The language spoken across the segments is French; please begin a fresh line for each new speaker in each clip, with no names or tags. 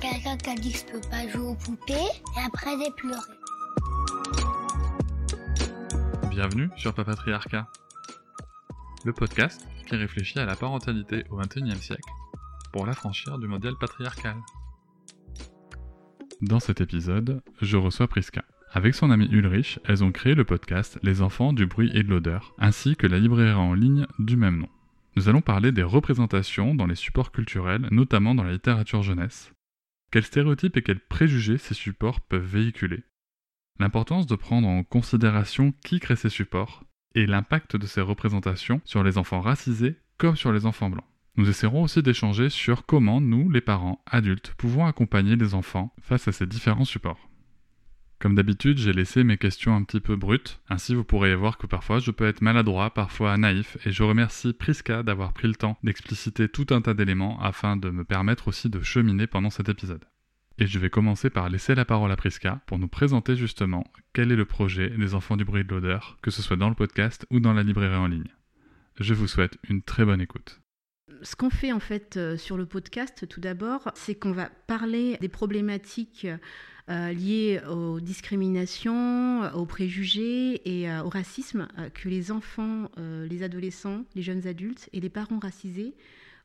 Quelqu'un qui a dit que je peux pas jouer aux poupées et après j'ai pleuré.
Bienvenue sur Papatriarcat, le podcast qui réfléchit à la parentalité au XXIe siècle pour l'affranchir du modèle patriarcal. Dans cet épisode, je reçois Priska. Avec son ami Ulrich, elles ont créé le podcast Les enfants du bruit et de l'odeur, ainsi que la librairie en ligne du même nom. Nous allons parler des représentations dans les supports culturels, notamment dans la littérature jeunesse. Quels stéréotypes et quels préjugés ces supports peuvent véhiculer L'importance de prendre en considération qui crée ces supports et l'impact de ces représentations sur les enfants racisés comme sur les enfants blancs. Nous essaierons aussi d'échanger sur comment nous, les parents, adultes, pouvons accompagner les enfants face à ces différents supports. Comme d'habitude, j'ai laissé mes questions un petit peu brutes, ainsi vous pourrez voir que parfois je peux être maladroit, parfois naïf, et je remercie Priska d'avoir pris le temps d'expliciter tout un tas d'éléments afin de me permettre aussi de cheminer pendant cet épisode. Et je vais commencer par laisser la parole à Priska pour nous présenter justement quel est le projet des enfants du bruit de l'odeur, que ce soit dans le podcast ou dans la librairie en ligne. Je vous souhaite une très bonne écoute.
Ce qu'on fait en fait euh, sur le podcast tout d'abord, c'est qu'on va parler des problématiques liées aux discriminations, aux préjugés et euh, au racisme que les enfants, les adolescents, les jeunes adultes et les parents racisés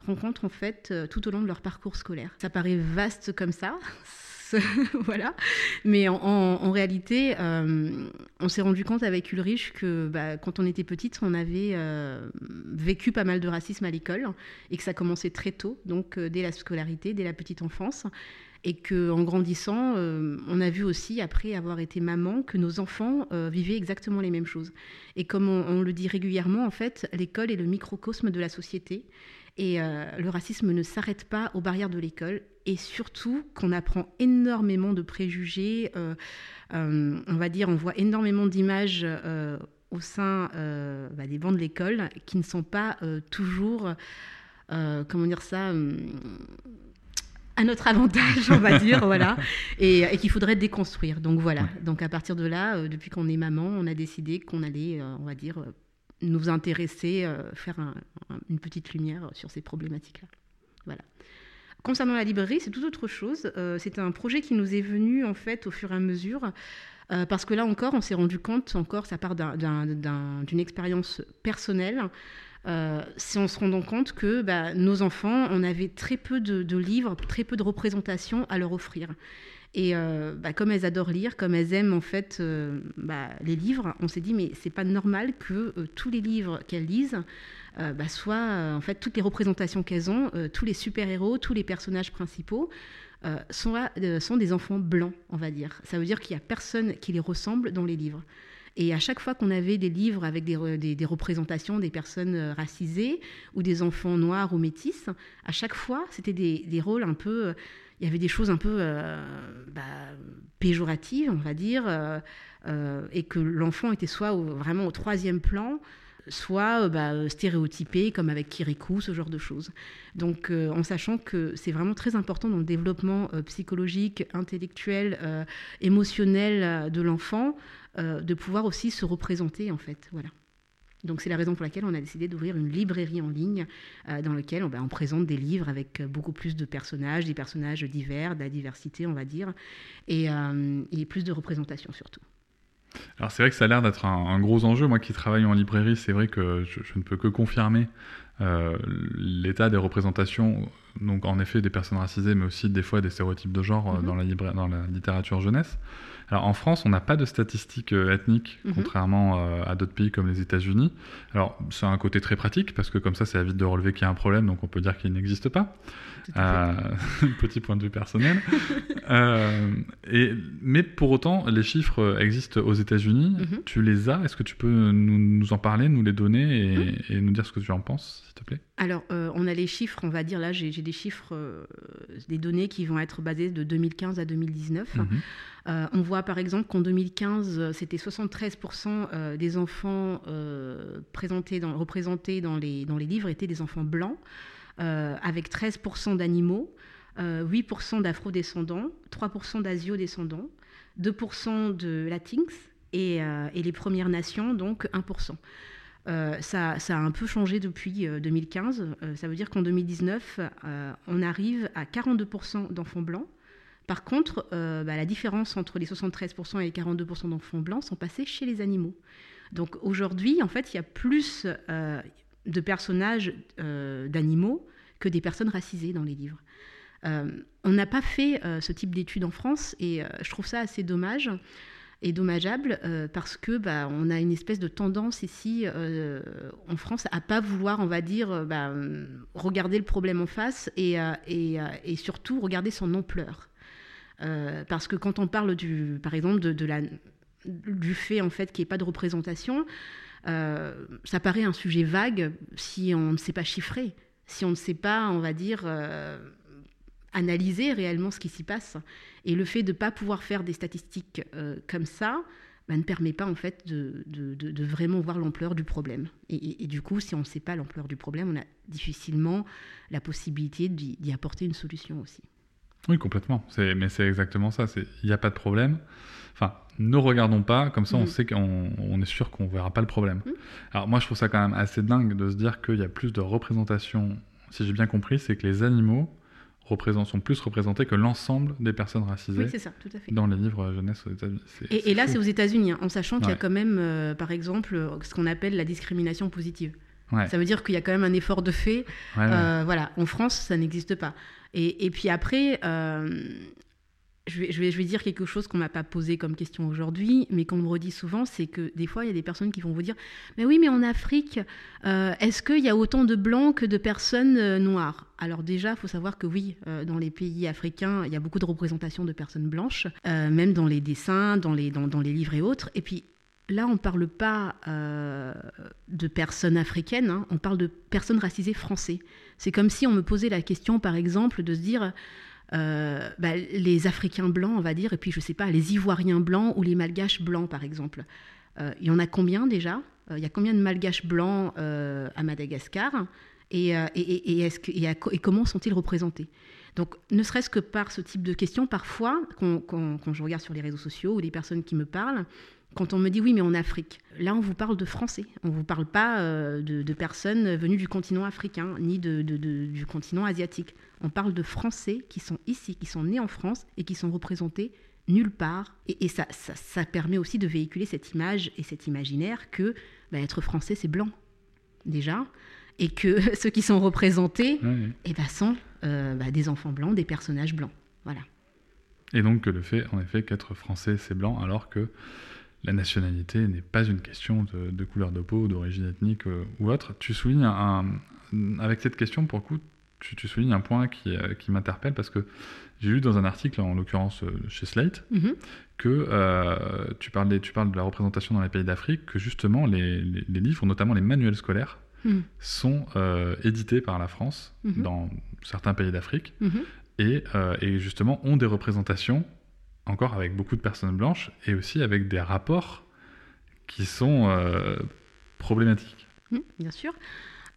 rencontrent en fait euh, tout au long de leur parcours scolaire. Ça paraît vaste comme ça. voilà. Mais en, réalité, euh, on s'est rendu compte avec Ulrich que bah, quand on était petite, on avait euh, vécu pas mal de racisme à l'école et que ça commençait très tôt, donc dès la scolarité, dès la petite enfance. Et qu'en grandissant, on a vu aussi, après avoir été maman, que nos enfants vivaient exactement les mêmes choses. Et comme on, le dit régulièrement, en fait, l'école est le microcosme de la société. Et euh, le racisme ne s'arrête pas aux barrières de l'école. Et surtout qu'on apprend énormément de préjugés. Euh, euh, on va dire, on voit énormément d'images au sein bah, des bancs de l'école qui ne sont pas toujours, comment dire ça à notre avantage, on va dire, voilà, et, qu'il faudrait déconstruire. Donc voilà. Donc à partir de là, depuis qu'on est maman, on a décidé qu'on allait, on va dire, nous intéresser, euh, faire une petite lumière sur ces problématiques-là. Voilà. Concernant la librairie, c'est tout autre chose. Euh, c'est un projet qui nous est venu en fait au fur et à mesure, euh, parce que là encore, on s'est rendu compte, encore, ça part d'une expérience personnelle. C'est en se rendant compte que bah, nos enfants, on avait très peu de, livres, très peu de représentations à leur offrir. Et euh, bah, comme elles adorent lire, comme elles aiment en fait euh, bah, les livres, on s'est dit mais c'est pas normal que euh, tous les livres qu'elles lisent bah, soient en fait toutes les représentations qu'elles ont, tous les super héros, tous les personnages principaux. Sont, sont, des enfants blancs, on va dire. Ça veut dire qu'il n'y a personne qui les ressemble dans les livres. Et à chaque fois qu'on avait des livres avec des, représentations des personnes racisées ou des enfants noirs ou métis, à chaque fois, c'était des, rôles un peu il y avait des choses un peu euh, bah, péjoratives, on va dire, euh, euh, et que l'enfant était soit vraiment au troisième plan, soit bah, stéréotypé, comme avec Kirikou, ce genre de choses. Donc, en sachant que c'est vraiment très important dans le développement psychologique, intellectuel, émotionnel de l'enfant, de pouvoir aussi se représenter, en fait. Voilà. Donc c'est la raison pour laquelle on a décidé d'ouvrir une librairie en ligne euh, dans laquelle ben, on, présente des livres avec euh, beaucoup plus de personnages, des personnages divers, de la diversité on va dire, et, euh, plus de représentation surtout.
Alors c'est vrai que ça a l'air d'être un, gros enjeu. Moi qui travaille en librairie, c'est vrai que je, ne peux que confirmer l'état des représentations, donc en effet des personnes racisées, mais aussi des fois des stéréotypes de genre mm-hmm. dans, la dans la littérature jeunesse. Alors en France, on n'a pas de statistiques euh, ethniques, mhm. contrairement euh, à d'autres pays comme les États-Unis. Alors c'est un côté très pratique parce que comme ça, ça évite de relever qu'il y a un problème, donc on peut dire qu'il n'existe pas. Euh, petit point de vue personnel. et, mais pour autant, les chiffres existent aux États-Unis. Mhm. Tu les as? Est-ce que tu peux nous, en parler, nous les donner et, mhm. et, nous dire ce que tu en penses, s'il te plaît?
Alors, on a les chiffres, on va dire, là, j'ai des chiffres, des données qui vont être basées de 2015 à 2019.
Mhm.
on voit par exemple qu'en 2015, c'était 73% des enfants représentés dans les, livres étaient des enfants blancs, avec 13% d'animaux. 8% d'afro-descendants, 3% d'asio-descendants, 2% de latinx et, les Premières Nations, donc 1%. Euh, ça, a un peu changé depuis 2015. Euh, euh, ça veut dire qu'en 2019, on arrive à 42% d'enfants blancs. Par contre, bah, la différence entre les 73% et les 42% d'enfants blancs sont passés chez les animaux. Donc aujourd'hui, en fait, il y a plus de personnages d'animaux que des personnes racisées dans les livres. on n'a pas fait ce type d'études en France et je trouve ça assez dommage est dommageable euh, parce que bah, on a une espèce de tendance ici euh, en France à pas vouloir, on va dire, euh, bah, regarder le problème en face et, et, et surtout regarder son ampleur. Parce que quand on parle du, par exemple, du fait en fait qu'il n'y ait pas de représentation, ça paraît un sujet vague si on ne sait pas chiffrer, si on ne sait pas, on va dire analyser réellement ce qui s'y passe. Et le fait de ne pas pouvoir faire des statistiques euh, comme ça bah, ne permet pas en fait de, vraiment voir l'ampleur du problème. Et, du coup, si on ne sait pas l'ampleur du problème, on a difficilement la possibilité d'y apporter une solution aussi.
Oui, complètement. Mais c'est exactement ça. Il n'y a pas de problème. Enfin, ne regardons pas, comme ça on mm. sait qu'on on est sûr qu'on ne verra pas le problème. Mm. Alors moi je trouve ça quand même assez dingue de se dire qu'il y a plus de représentation, si j'ai bien compris, c'est que les animaux sont plus représentés que l'ensemble des personnes racisées dans les livres jeunesse aux États-Unis.
Et, là, c'est aux États-Unis, hein, en sachant qu'il y a quand même, euh, par exemple, ce qu'on appelle la discrimination positive. Ça veut dire qu'il y a quand même un effort de fait. Euh, voilà, en France, ça n'existe pas. Et, puis après, euh, je vais, dire quelque chose qu'on m'a pas posé comme question aujourd'hui, mais qu'on me redit souvent, c'est que des fois, il y a des personnes qui vont vous dire Mais oui, mais en Afrique, euh, est-ce qu'il y a autant de blancs que de personnes euh, noires? Alors, déjà, il faut savoir que oui, dans les pays africains, il y a beaucoup de représentations de personnes blanches, même dans les dessins, dans les, livres et autres. Et puis, là, on ne parle pas de personnes africaines, hein, on parle de personnes racisées français. C'est comme si on me posait la question, par exemple, de se dire euh, bah, les Africains blancs, on va dire, et puis je sais pas, les Ivoiriens blancs ou les Malgaches blancs, par exemple. Euh, il y en a combien déjà? Euh, Il y a combien de Malgaches blancs à Madagascar? Et, comment sont-ils représentés? Donc, ne serait-ce que par ce type de questions, parfois, quand, je regarde sur les réseaux sociaux ou les personnes qui me parlent, quand on me dit oui, mais en Afrique, là on vous parle de Français, on ne vous parle pas de, personnes venues du continent africain ni du continent asiatique. On parle de Français qui sont ici, qui sont nés en France et qui sont représentés nulle part. Et, ça, ça, permet aussi de véhiculer cette image et cet imaginaire que bah, être français, c'est blanc, déjà. Et que ceux qui sont représentés eh ben, sont euh, bah, des enfants blancs, des personnages blancs. Voilà.
Et donc le fait, en effet, qu'être français, c'est blanc, alors que la nationalité n'est pas une question de, couleur de peau, d'origine ethnique euh, ou autre. Tu soulignes un, avec cette question, pour le coup, tu, soulignes un point qui, euh, qui m'interpelle parce que j'ai lu dans un article, en l'occurrence euh, chez Slate, mhm. que tu, parles tu parles de la représentation dans les pays d'Afrique, que justement les, les, livres, notamment les manuels scolaires, mhm. sont édités par la France mhm. dans certains pays d'Afrique et, et, justement ont des représentations, encore avec beaucoup de personnes blanches, et aussi avec des rapports qui sont problématiques.
bien sûr.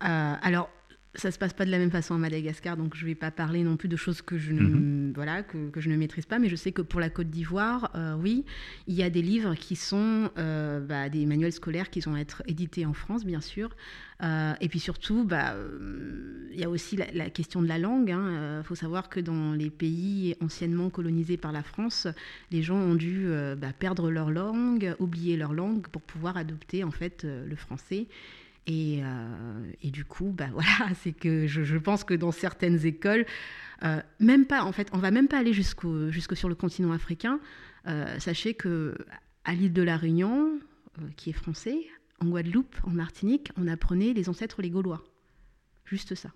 alors, ça se passe pas de la même façon à Madagascar, donc je vais pas parler non plus de choses que je ne, mhm. voilà, que, que, je ne maîtrise pas, mais je sais que pour la Côte d'Ivoire, euh, oui, il y a des livres qui sont euh, bah, des manuels scolaires qui vont être édités en France, bien sûr. Euh, et puis surtout, bah, il y a aussi la, question de la langue. Il hein. faut savoir que dans les pays anciennement colonisés par la France, les gens ont dû bah, perdre leur langue, oublier leur langue pour pouvoir adopter en fait le français. Et, euh, et, du coup, bah voilà, c'est que je, je, pense que dans certaines écoles, euh, même pas, en fait, on va même pas aller jusqu'au, jusque sur le continent africain. Euh, sachez que à l'île de la Réunion, qui est français, en Guadeloupe, en Martinique, on apprenait les ancêtres les Gaulois. Juste ça.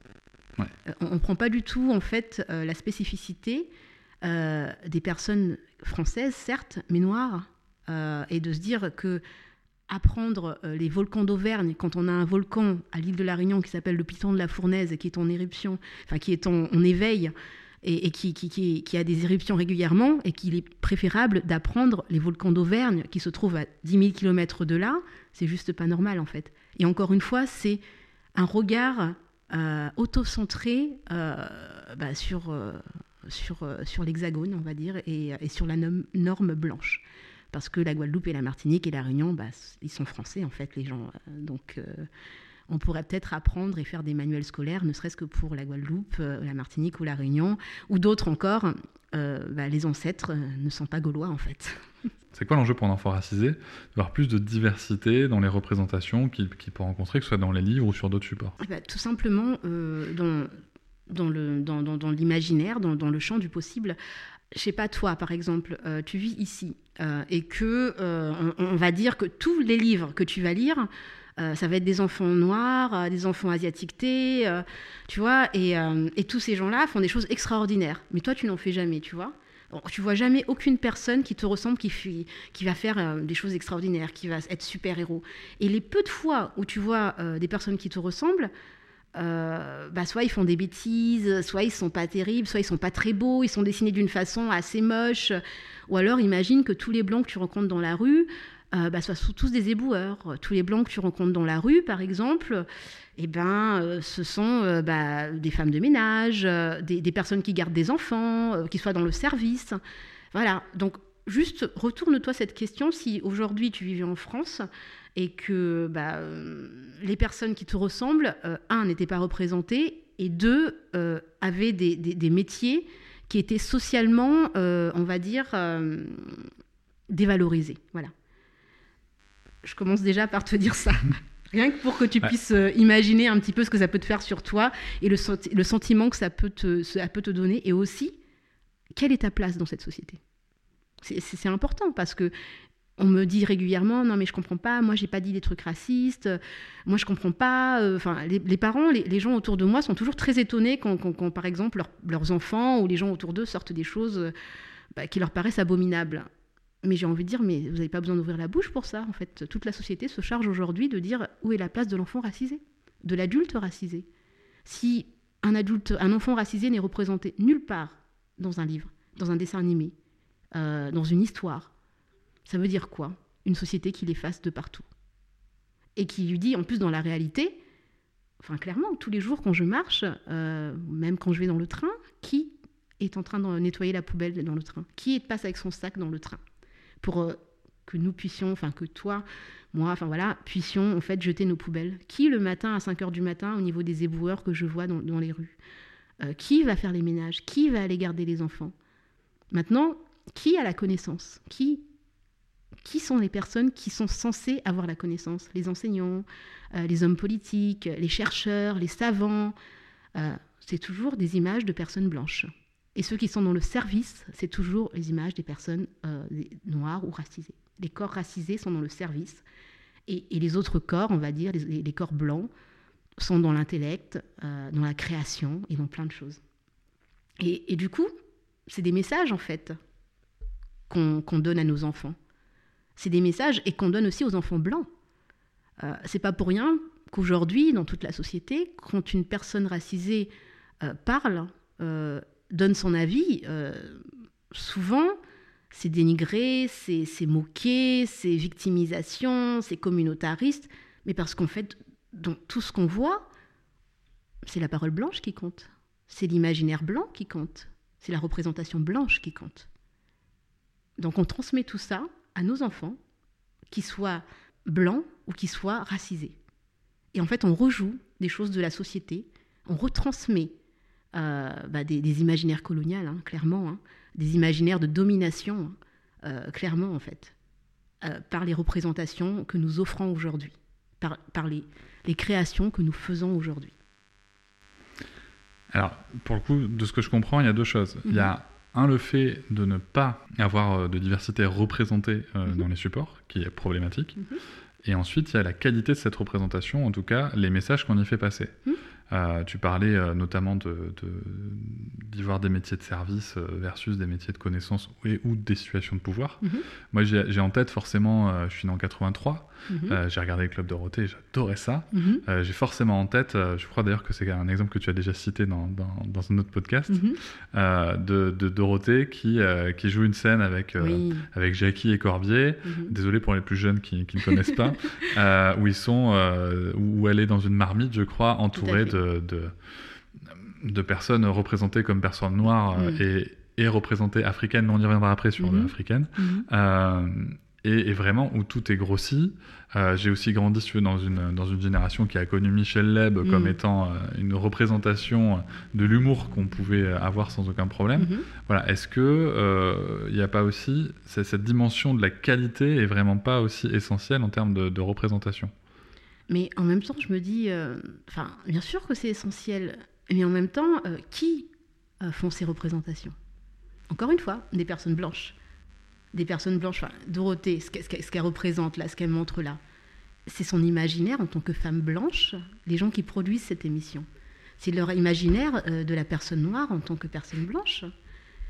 on ne prend pas du tout, en fait, la spécificité des personnes françaises, certes, mais noires, et de se dire que apprendre les volcans d'Auvergne quand on a un volcan à l'île de la Réunion qui s'appelle le Piton de la Fournaise qui est en éruption, enfin qui est en, éveil et, qui, a des éruptions régulièrement et qu'il est préférable d'apprendre les volcans d'Auvergne qui se trouvent à 10 000 km de là, c'est juste pas normal en fait. Et encore une fois, c'est un regard euh, auto-centré euh, bah, euh, sur l'hexagone, on va dire, et, sur la norme blanche. Parce que la Guadeloupe et la Martinique et la Réunion, bah, ils sont français en fait, les gens. Donc on pourrait peut-être apprendre et faire des manuels scolaires, ne serait-ce que pour la Guadeloupe, la Martinique ou la Réunion, ou d'autres encore. Bah, les ancêtres ne sont pas gaulois en fait.
C'est quoi l'enjeu pour un enfant racisé D'avoir plus de diversité dans les représentations qu'il peut rencontrer, que ce soit dans les livres ou sur d'autres supports?
Eh ben, Tout simplement euh, dans, dans, le, dans, dans, l'imaginaire, dans, dans, le champ du possible. Je sais pas, toi, par exemple, euh, tu vis ici euh, et que on, va dire que tous les livres que tu vas lire, ça va être des enfants noirs, des enfants asiatiquetés, tu vois, et, tous ces gens-là font des choses extraordinaires. Mais toi, tu n'en fais jamais, tu vois. Tu vois jamais aucune personne qui te ressemble, qui, qui va faire euh, des choses extraordinaires, qui va être super-héros. Et les peu de fois où tu vois euh, des personnes qui te ressemblent, euh, bah soit ils font des bêtises, soit ils sont pas terribles, soit ils sont pas très beaux, ils sont dessinés d'une façon assez moche. Ou alors imagine que tous les blancs que tu rencontres dans la rue, euh, bah, soient tous des éboueurs. Tous les blancs que tu rencontres dans la rue, par exemple, eh ben, euh, ce sont euh, bah, des femmes de ménage, des, personnes qui gardent des enfants, qui soient dans le service. Voilà. Donc, juste retourne-toi cette question. Si aujourd'hui tu vivais en France et que bah, les personnes qui te ressemblent, un, n'étaient pas représentées, et deux, avaient des, des, métiers qui étaient socialement, on va dire, dévalorisés. Voilà je commence déjà par te dire ça. Rien que pour que tu puisses euh, imaginer un petit peu ce que ça peut te faire sur toi et le, le sentiment que ça peut, te, ça peut te donner. Et aussi, quelle est ta place dans cette société? C'est important parce que on me dit régulièrement non mais je comprends pas moi j'ai pas dit des trucs racistes moi je comprends pas euh, enfin les, parents les, gens autour de moi sont toujours très étonnés quand, par exemple leurs enfants ou les gens autour d'eux sortent des choses euh, bah, qui leur paraissent abominables mais j'ai envie de dire, mais vous n'avez pas besoin d'ouvrir la bouche pour ça. En fait, toute la société se charge aujourd'hui de dire où est la place de l'enfant racisé, de l'adulte racisé. Si un adulte, un enfant racisé n'est représenté nulle part dans un livre, dans un dessin animé, euh, dans une histoire, ça veut dire quoi Une société qui l'efface de partout? Et qui lui dit, en plus dans la réalité, enfin clairement, tous les jours quand je marche, euh, même quand je vais dans le train, qui est en train de nettoyer la poubelle dans le train? Qui passe avec son sac dans le train? Pour euh, que nous puissions, enfin que toi, moi, enfin voilà, puissions en fait jeter nos poubelles. Qui le matin à 5 heures du matin, au niveau des éboueurs que je vois dans, les rues? Euh, Qui va faire les ménages? Qui va aller garder les enfants? Maintenant, qui a la connaissance? Qui qui sont les personnes qui sont censées avoir la connaissance? Les enseignants, euh, les hommes politiques, les chercheurs, les savants. c'est toujours des images de personnes blanches. Et ceux qui sont dans le service, c'est toujours les images des personnes euh, noires ou racisées. Les corps racisés sont dans le service. Et, les autres corps, on va dire, les, corps blancs, sont dans l'intellect, euh, dans la création et dans plein de choses. Et, du coup, c'est des messages, en fait, qu'on donne à nos enfants. C'est des messages et qu'on donne aussi aux enfants blancs. Euh, c'est pas pour rien qu'aujourd'hui, dans toute la société, quand une personne racisée euh, parle, donne son avis, euh, souvent, c'est dénigré, c'est moqué, c'est victimisation, c'est communautariste, mais parce qu'en fait, dans tout ce qu'on voit, c'est la parole blanche qui compte, c'est l'imaginaire blanc qui compte, c'est la représentation blanche qui compte. Donc on transmet tout ça à nos enfants, qu'ils soient blancs ou qu'ils soient racisés. Et en fait, on rejoue des choses de la société, on retransmet euh, bah, des, imaginaires coloniales, hein, clairement, hein. des imaginaires de domination, euh, clairement en fait, euh, par les représentations que nous offrons aujourd'hui, par, par les, les, créations que nous faisons aujourd'hui.
Alors, pour le coup, de ce que je comprends, il y a deux choses. Il y a mhm. Un, le fait de ne pas avoir de diversité représentée mhm. dans les supports, qui est problématique. Mhm. Et ensuite, il y a la qualité de cette représentation, en tout cas, les messages qu'on y fait passer. Euh, tu parlais euh, notamment de- d'y voir des métiers de service euh, versus des métiers de connaissance et, ou des situations de pouvoir.
Mhm.
Moi, j'ai, en tête forcément, euh, je suis né en 83,
Mhm.
euh, j'ai regardé le Club Dorothée, j'adorais ça.
Mhm.
Euh, j'ai forcément en tête, euh, je crois d'ailleurs que c'est un exemple que tu as déjà cité dans, dans, dans un autre podcast,
Mhm.
de, de Dorothée qui, qui joue une scène avec,
Oui.
avec Jackie et Corbier. Désolé pour les plus jeunes qui, qui ne connaissent pas, où ils sont, où elle est dans une marmite, je crois, entourée de, de, de personnes représentées comme personnes noires et, et représentées africaines, mais on y reviendra après sur l'africaine. Euh, et, et vraiment où tout est grossi. Euh, J'ai aussi grandi si tu veux, dans, une, dans une génération qui a connu Michel Leb comme
Mm.
étant euh, une représentation de l'humour qu'on pouvait avoir sans aucun problème.
Mhm.
Voilà, est-ce que il n'y a pas aussi cette dimension de la qualité est vraiment pas aussi essentielle en termes de, de représentation?
Mais en même temps, je me dis, euh, enfin, bien sûr que c'est essentiel, mais en même temps, euh, qui euh, font ces représentations? Encore une fois, des personnes blanches. Des personnes blanches, enfin, Dorothée, ce qu'elle représente là, ce qu'elle montre là, c'est son imaginaire en tant que femme blanche, les gens qui produisent cette émission. C'est leur imaginaire euh, de la personne noire en tant que personne blanche.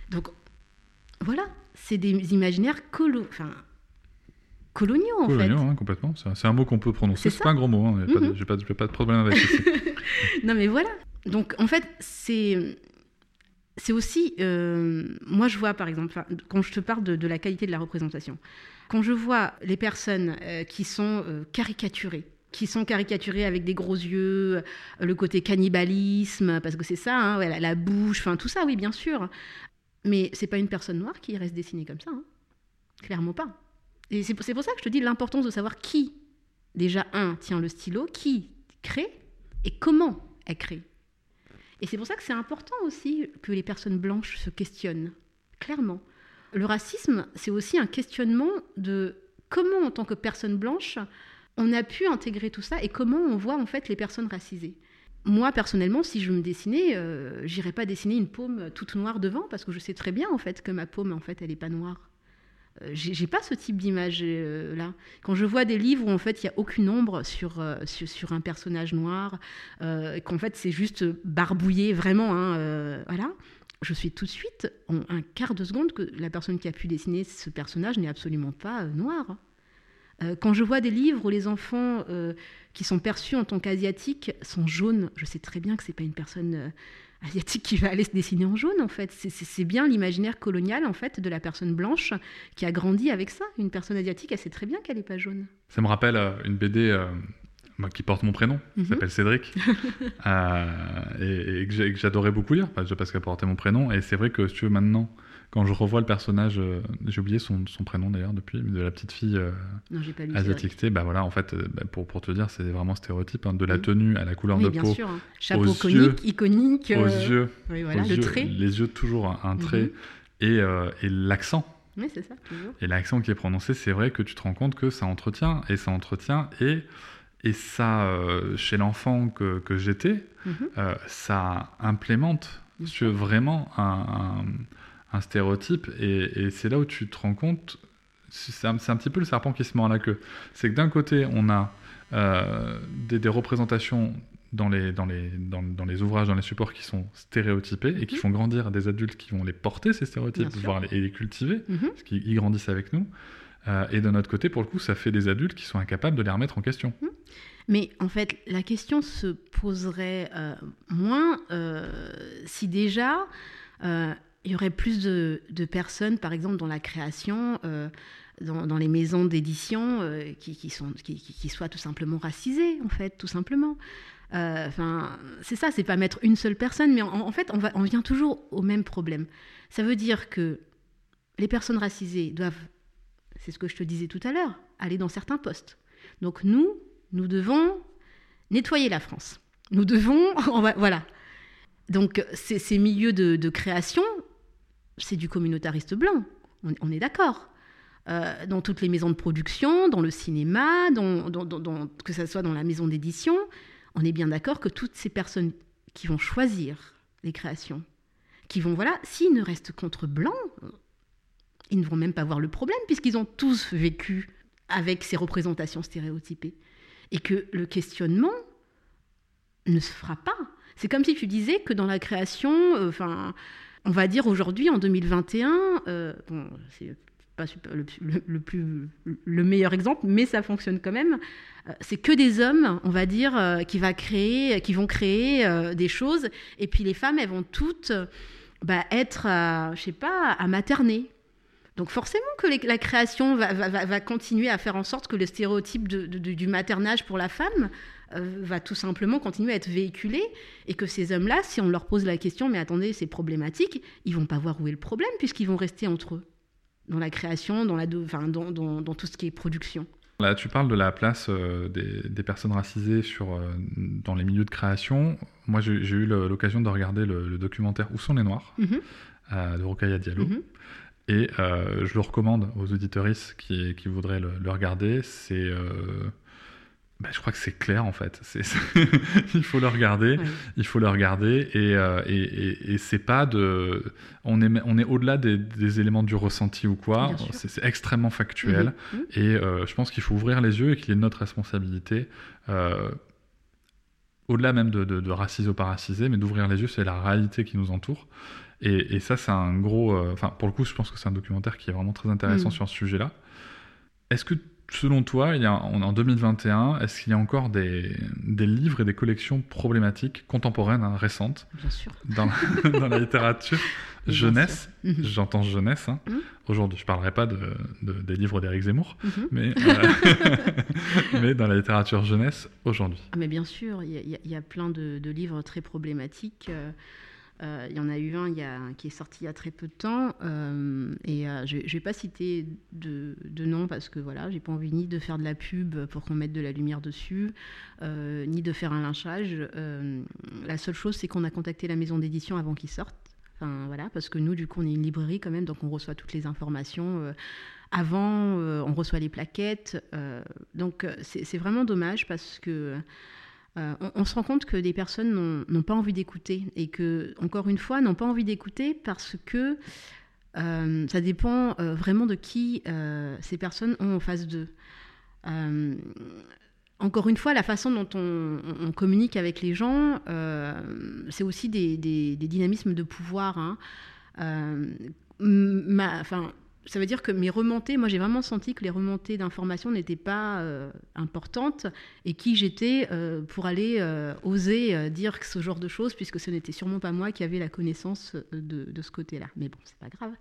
Donc, voilà, c'est des imaginaires colo enfin, coloniaux en fait.
Hein, complètement. C'est un- mot qu'on peut prononcer.
C'est
pas un gros mot. Hein. J'ai pas, de- j'ai pas de problème avec ça.
Non, mais voilà. Donc, en fait, c'est. C'est aussi. euh, moi, je vois, par exemple, quand je te parle de, la qualité de la représentation, quand je vois les personnes euh, qui sont euh, caricaturées, qui sont caricaturées avec des gros yeux, le côté cannibalisme, parce que c'est ça, hein, la, bouche, tout ça, oui, bien sûr. Mais c'est pas une personne noire qui reste dessinée comme ça. hein. Clairement pas. Et c'est pour ça que je te dis l'importance de savoir qui, déjà, un, tient le stylo, qui crée et comment elle crée. Et c'est pour ça que c'est important aussi que les personnes blanches se questionnent, clairement. Le racisme, c'est aussi un questionnement de comment, en tant que personne blanche, on a pu intégrer tout ça et comment on voit en fait les personnes racisées. Moi, personnellement, si je me dessinais, euh, j'irais pas dessiner une paume toute noire devant parce que je sais très bien en fait que ma paume, en fait, elle est pas noire. Euh, j'ai pas ce type d'image euh, là. Quand je vois des livres où en fait il y a aucune ombre sur, euh, sur, un personnage noir, qu'en fait c'est juste barbouillé vraiment, hein, voilà, je suis tout de suite en un quart de seconde que la personne qui a pu dessiner ce personnage n'est absolument pas noire. Quand je vois des livres où les enfants qui sont perçus en tant qu'asiatiques sont jaunes, je sais très bien que c'est pas une personne asiatique qui va aller se dessiner en jaune en fait. C'est- bien l'imaginaire colonial en fait de la personne blanche qui a grandi avec ça. Une personne asiatique, elle sait très bien qu'elle n'est pas jaune.
Ça me rappelle euh, une BD euh, qui porte mon prénom, qui
Mhm.
s'appelle Cédric, euh, et, et que j'adorais beaucoup lire, parce qu'elle portait mon prénom. Et c'est vrai que si tu veux maintenant, quand je revois le personnage, euh, j'ai oublié son, son prénom d'ailleurs depuis, mais de la petite fille euh,
Non, j'ai pas lu. c'est
asiatique, bah voilà, en fait, euh, bah, pour, pour te dire, c'est vraiment stéréotype, hein, de la
Mhm.
tenue à la couleur
vrai.
de
Oui, bien
peau,
sûr. hein. Chapeau
aux
conique,
yeux-
iconique.
aux
euh,
yeux,
Oui, voilà,
aux
le
yeux-
trait.
les yeux toujours un, trait,
Mhm.
et, et l'accent.
Oui, c'est ça, toujours.
Et l'accent qui est prononcé, c'est vrai que tu te rends compte que ça entretient, et ça entretient, et, et ça, euh, chez l'enfant que, que j'étais,
Mhm.
euh, ça implémente veux, vraiment un, un- un stéréotype, et, et c'est là où tu te rends compte, c'est un, petit peu le serpent qui se mord la queue. C'est que d'un côté, on a euh, des, des représentations dans les, dans, les, dans, dans les ouvrages, dans les supports qui sont stéréotypés et qui
Mhm.
font grandir des adultes qui vont les porter, ces stéréotypes, voire les, et les cultiver
Mhm.
parce qu'ils ils grandissent avec nous. Euh, et de notre côté, pour le coup, ça fait des adultes qui sont incapables de les remettre en question.
Mais en fait, la question se poserait euh, moins si déjà il y aurait plus de, personnes, par exemple, dans la création, euh, dans, les maisons d'édition, euh, qui, sont, qui, soient tout simplement racisées, en fait, tout simplement. Euh, Enfin, c'est ça, c'est pas mettre une seule personne, mais en, fait, on, vient toujours au même problème. Ça veut dire que les personnes racisées doivent, c'est ce que je te disais tout à l'heure, aller dans certains postes. Donc nous, nous devons nettoyer la France. Nous devons, voilà. Donc ces, milieux de création, c'est du communautariste blanc. On, est d'accord. Euh, dans toutes les maisons de production, dans le cinéma, que ce soit dans la maison d'édition, on est bien d'accord que toutes ces personnes qui vont choisir les créations, qui vont, voilà, s'ils ne restent contre blancs, ils ne vont même pas voir le problème puisqu'ils ont tous vécu avec ces représentations stéréotypées. Et que le questionnement ne se fera pas. C'est comme si tu disais que dans la création, enfin, on va dire aujourd'hui, en 2021, bon, c'est pas le, plus, le meilleur exemple, mais ça fonctionne quand même. C'est que des hommes, on va dire, créer, qui vont créer des choses, et puis les femmes, elles vont toutes bah, être, je sais pas, à materner. Donc forcément que la création va, continuer à faire en sorte que le stéréotype du maternage pour la femme euh, va tout simplement continuer à être véhiculé et que ces hommes-là, si on leur pose la question, mais attendez, c'est problématique, ils vont pas voir où est le problème puisqu'ils vont rester entre eux dans la création, dans, la, enfin, dans, dans, tout ce qui est production.
Là, tu parles de la place euh, des, personnes racisées sur, euh, dans les milieux de création. Moi, j'ai eu l'occasion de regarder le, documentaire Où sont les Noirs mm-hmm. de Rokaya Diallo. Mm-hmm. Et euh, je le recommande aux auditoristes qui, qui voudraient le, regarder. C'est, euh, bah, je crois que c'est clair en fait. Il faut le regarder. Il faut le regarder. Et, euh, et, et, c'est pas de. On est, on est au-delà des, des, éléments du ressenti ou quoi. C'est, extrêmement factuel. Mhm. Mhm. Et je pense qu'il faut ouvrir les yeux et qu'il est notre responsabilité au-delà même de, de, de raciser ou pas raciser, mais d'ouvrir les yeux, c'est la réalité qui nous entoure. Et, ça, c'est un gros. Euh, enfin, pour le coup, je pense que c'est un documentaire qui est vraiment très intéressant mm. sur ce sujet-là. Est-ce que, selon toi, il y a, en 2021, est-ce qu'il y a encore des, des, livres et des collections problématiques contemporaines, hein, récentes, Dans, la, dans la littérature jeunesse mm-hmm. J'entends jeunesse. Hein. Mm. Aujourd'hui, je ne parlerai pas de, des livres d'Éric Zemmour, mais, euh, mais dans la littérature jeunesse aujourd'hui.
Ah, mais bien sûr, il y, y, a plein de, de livres très problématiques. Euh, il y en a eu un qui est sorti il y a très peu de temps. Euh, et euh, je ne vais pas citer de, nom parce que voilà, j'ai pas envie ni de faire de la pub pour qu'on mette de la lumière dessus, ni de faire un lynchage. la seule chose, c'est qu'on a contacté la maison d'édition avant qu'ils sortent. Enfin, voilà, parce que nous, du coup, on est une librairie quand même, donc on reçoit toutes les informations. avant, on reçoit les plaquettes. donc, c'est vraiment dommage parce que euh, on, se rend compte que des personnes n'ont pas envie d'écouter et que, encore une fois, n'ont pas envie d'écouter parce que euh, ça dépend euh, vraiment de qui ces personnes ont en face d'eux. encore une fois, la façon dont on, communique avec les gens, c'est aussi des, dynamismes de pouvoir. Hein. Ça veut dire que mes remontées, moi j'ai vraiment senti que les remontées d'informations n'étaient pas euh, importantes et qui j'étais euh, pour aller euh, oser dire ce genre de choses, puisque ce n'était sûrement pas moi qui avait la connaissance de, ce côté-là. Mais bon, c'est pas grave.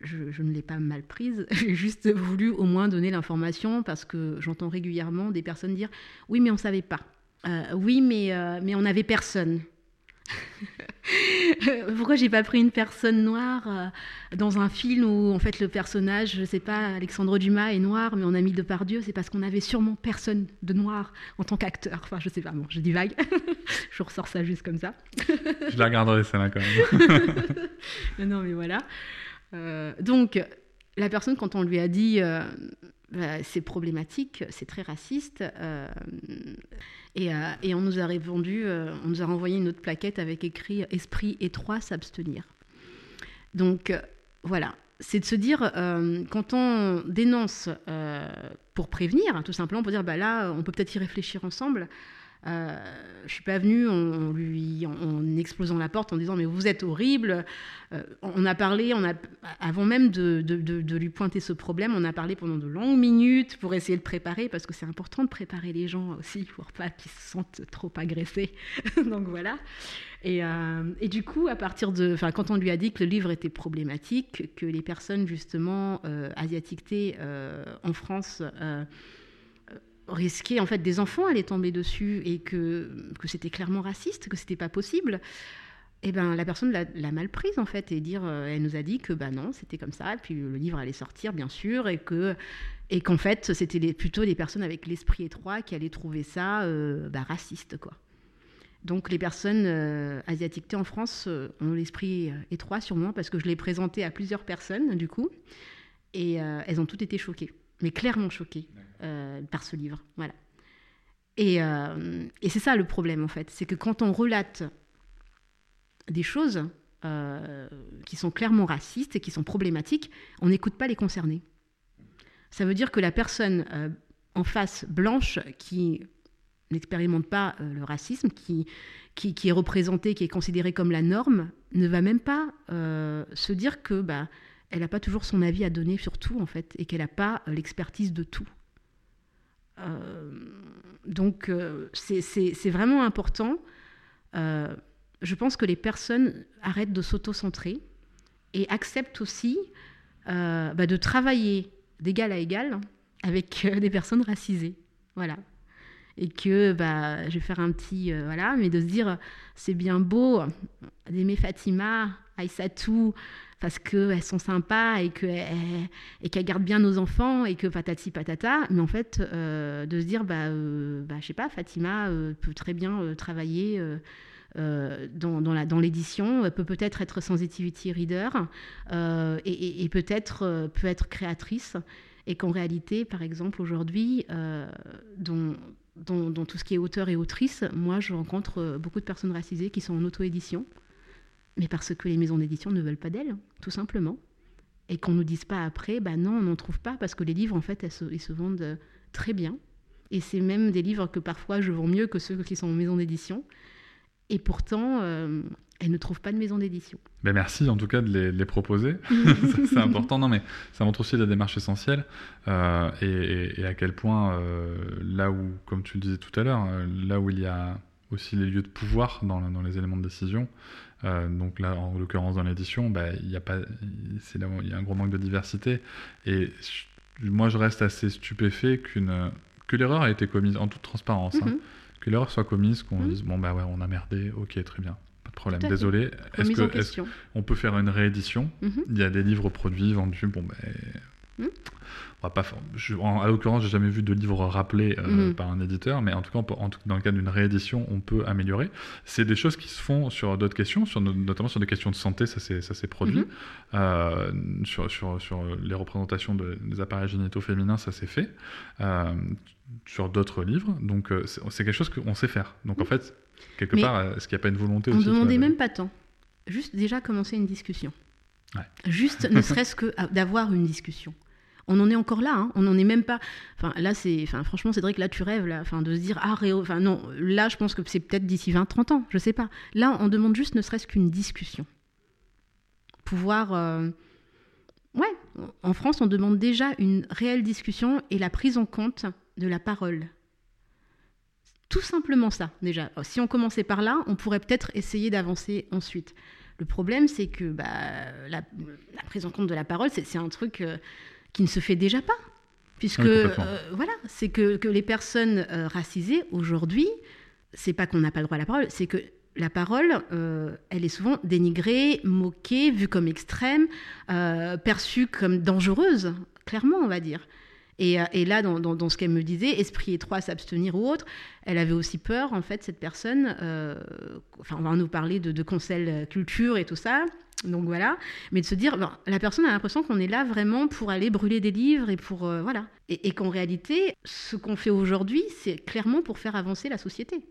Je, ne l'ai pas mal prise. J'ai juste voulu au moins donner l'information parce que j'entends régulièrement des personnes dire oui, mais on savait pas. oui, mais, mais on n'avait personne. Pourquoi j'ai pas pris une personne noire euh, dans un film où en fait le personnage, je sais pas, Alexandre Dumas est noir, mais on a mis Depardieu, c'est parce qu'on avait sûrement personne de noir en tant qu'acteur. Enfin, je sais pas, bon, je dis vague. je ressors ça juste comme ça.
je la regarderai celle-là quand même.
non, mais voilà. Euh, donc, la personne, quand on lui a dit euh, bah, c'est problématique, c'est très raciste. Euh, euh, et, on nous a répondu, euh, on nous a renvoyé une autre plaquette avec écrit Esprit étroit, s'abstenir. Donc voilà, c'est de se dire, quand on dénonce pour prévenir, tout simplement pour dire, bah là, on peut peut-être y réfléchir ensemble. Euh, je suis pas venue en, lui, en, explosant la porte en disant mais vous êtes horrible. Euh, on a parlé, avant même de, lui pointer ce problème, on a parlé pendant de longues minutes pour essayer de préparer parce que c'est important de préparer les gens aussi pour pas qu'ils se sentent trop agressés. Donc voilà. Et, euh, et, du coup, à partir de, enfin, quand on lui a dit que le livre était problématique, que les personnes justement asiatiquées en France risquer en fait des enfants allaient tomber dessus et que, que c'était clairement raciste, que c'était pas possible. Et eh ben la personne l'a mal prise en fait et dire, euh, elle nous a dit que bah non, c'était comme ça, et puis le livre allait sortir bien sûr et que et qu'en fait c'était plutôt les personnes avec l'esprit étroit qui allaient trouver ça euh, bah, raciste quoi. Donc les personnes euh, asiatiques en France ont l'esprit étroit sûrement parce que je l'ai présenté à plusieurs personnes du coup et elles ont toutes été choquées, mais clairement choquées. Euh, par ce livre. Voilà. Euh, et, c'est ça le problème, en fait. C'est que quand on relate des choses euh, qui sont clairement racistes et qui sont problématiques, on n'écoute pas les concernés. Ça veut dire que la personne en face, blanche, qui n'expérimente pas le racisme, qui, qui, est représenté, qui est considéré comme la norme, ne va même pas se dire que bah, elle n'a pas toujours son avis à donner sur tout, en fait, et qu'elle n'a pas l'expertise de tout. donc, c'est vraiment important. je pense que les personnes arrêtent de s'auto-centrer et acceptent aussi bah, de travailler d'égal à égal avec des personnes racisées. Voilà. Et que bah, je vais faire un petit. Euh, voilà, mais de se dire, c'est bien beau d'aimer Fatima, Aïssatou, parce qu'elles sont sympas et qu'elles et qu'elles gardent bien nos enfants et que patati patata. Mais en fait, euh, de se dire, bah, euh, bah, je sais pas, Fatima peut très bien travailler. dans, dans l'édition, peut peut-être être sensitivity reader et, peut-être peut être créatrice et qu'en réalité, par exemple, aujourd'hui, euh, dans, tout ce qui est auteur et autrice, moi, je rencontre euh, beaucoup de personnes racisées qui sont en auto-édition, mais parce que les maisons d'édition ne veulent pas d'elles, tout simplement. Et qu'on ne nous dise pas après, bah non, on n'en trouve pas, parce que les livres, en fait, ils se vendent euh, très bien. Et c'est même des livres que parfois je vends mieux que ceux qui sont en maison d'édition. Et pourtant, elles ne trouvent pas de maison d'édition.
Ben merci en tout cas de les, proposer. c'est important. Non, mais ça montre aussi la démarche essentielle euh, et, à quel point, euh, là où, comme tu le disais tout à l'heure, euh, là où il y a aussi les lieux de pouvoir dans, dans les éléments de décision, donc là, en l'occurrence dans l'édition, ben, il y a pas, c'est il y a un gros manque de diversité. Et moi, je reste assez stupéfait qu'une que l'erreur a été commise en toute transparence. Hein. Mm-hmm. que l'erreur soit commise, qu'on mm-hmm. dise bon bah ouais, on a merdé, ok, très bien problème. Désolé. Est-ce que on peut faire une réédition? Mhm. Il y a des livres produits, vendus. Bon, ben. Mhm. On va pas je, en, à l'occurrence, j'ai jamais vu de livre rappelé euh, mhm. par un éditeur, mais en tout cas, dans le cas d'une réédition, on peut améliorer. C'est des choses qui se font sur d'autres questions, sur, notamment sur des questions de santé, ça s'est produit. Euh, sur, sur, sur, les représentations des appareils génitaux féminins, ça s'est fait. Euh, sur d'autres livres, donc c'est quelque chose qu'on sait faire. Donc en fait, Quelque part, est-ce qu'il n'y a pas une volonté
aussi On ne demandait même pas tant. Juste déjà commencer une discussion. Juste, ne serait-ce que d'avoir une discussion. On en est encore là, hein. on n'en est même pas. Enfin, là, c'est. Enfin, franchement, Cédric, là, tu rêves, là. Enfin, de se dire, ah, Réo. Enfin, non, là, je pense que c'est peut-être d'ici 20, 30 ans, je sais pas. Là, on demande juste, ne serait-ce qu'une discussion. Pouvoir. Euh, ouais, en France, on demande déjà une réelle discussion et la prise en compte de la parole tout simplement ça, déjà. Si on commençait par là, on pourrait peut-être essayer d'avancer ensuite. Le problème, c'est que bah, la, prise en compte de la parole, c'est un truc euh, qui ne se fait déjà pas. Puisque, euh, voilà, c'est que, les personnes euh, racisées, aujourd'hui, c'est pas qu'on n'a pas le droit à la parole, c'est que la parole, elle est souvent dénigrée, moquée, vue comme extrême, perçue comme dangereuse, clairement, on va dire. Euh, et, là, dans, ce qu'elle me disait, esprit étroit, s'abstenir ou autre, elle avait aussi peur, en fait, cette personne. Euh, enfin, on va nous parler de, de conseil culture et tout ça. Donc voilà, mais de se dire, la personne a l'impression qu'on est là vraiment pour aller brûler des livres et pour euh, voilà, et, qu'en réalité, ce qu'on fait aujourd'hui, c'est clairement pour faire avancer la société,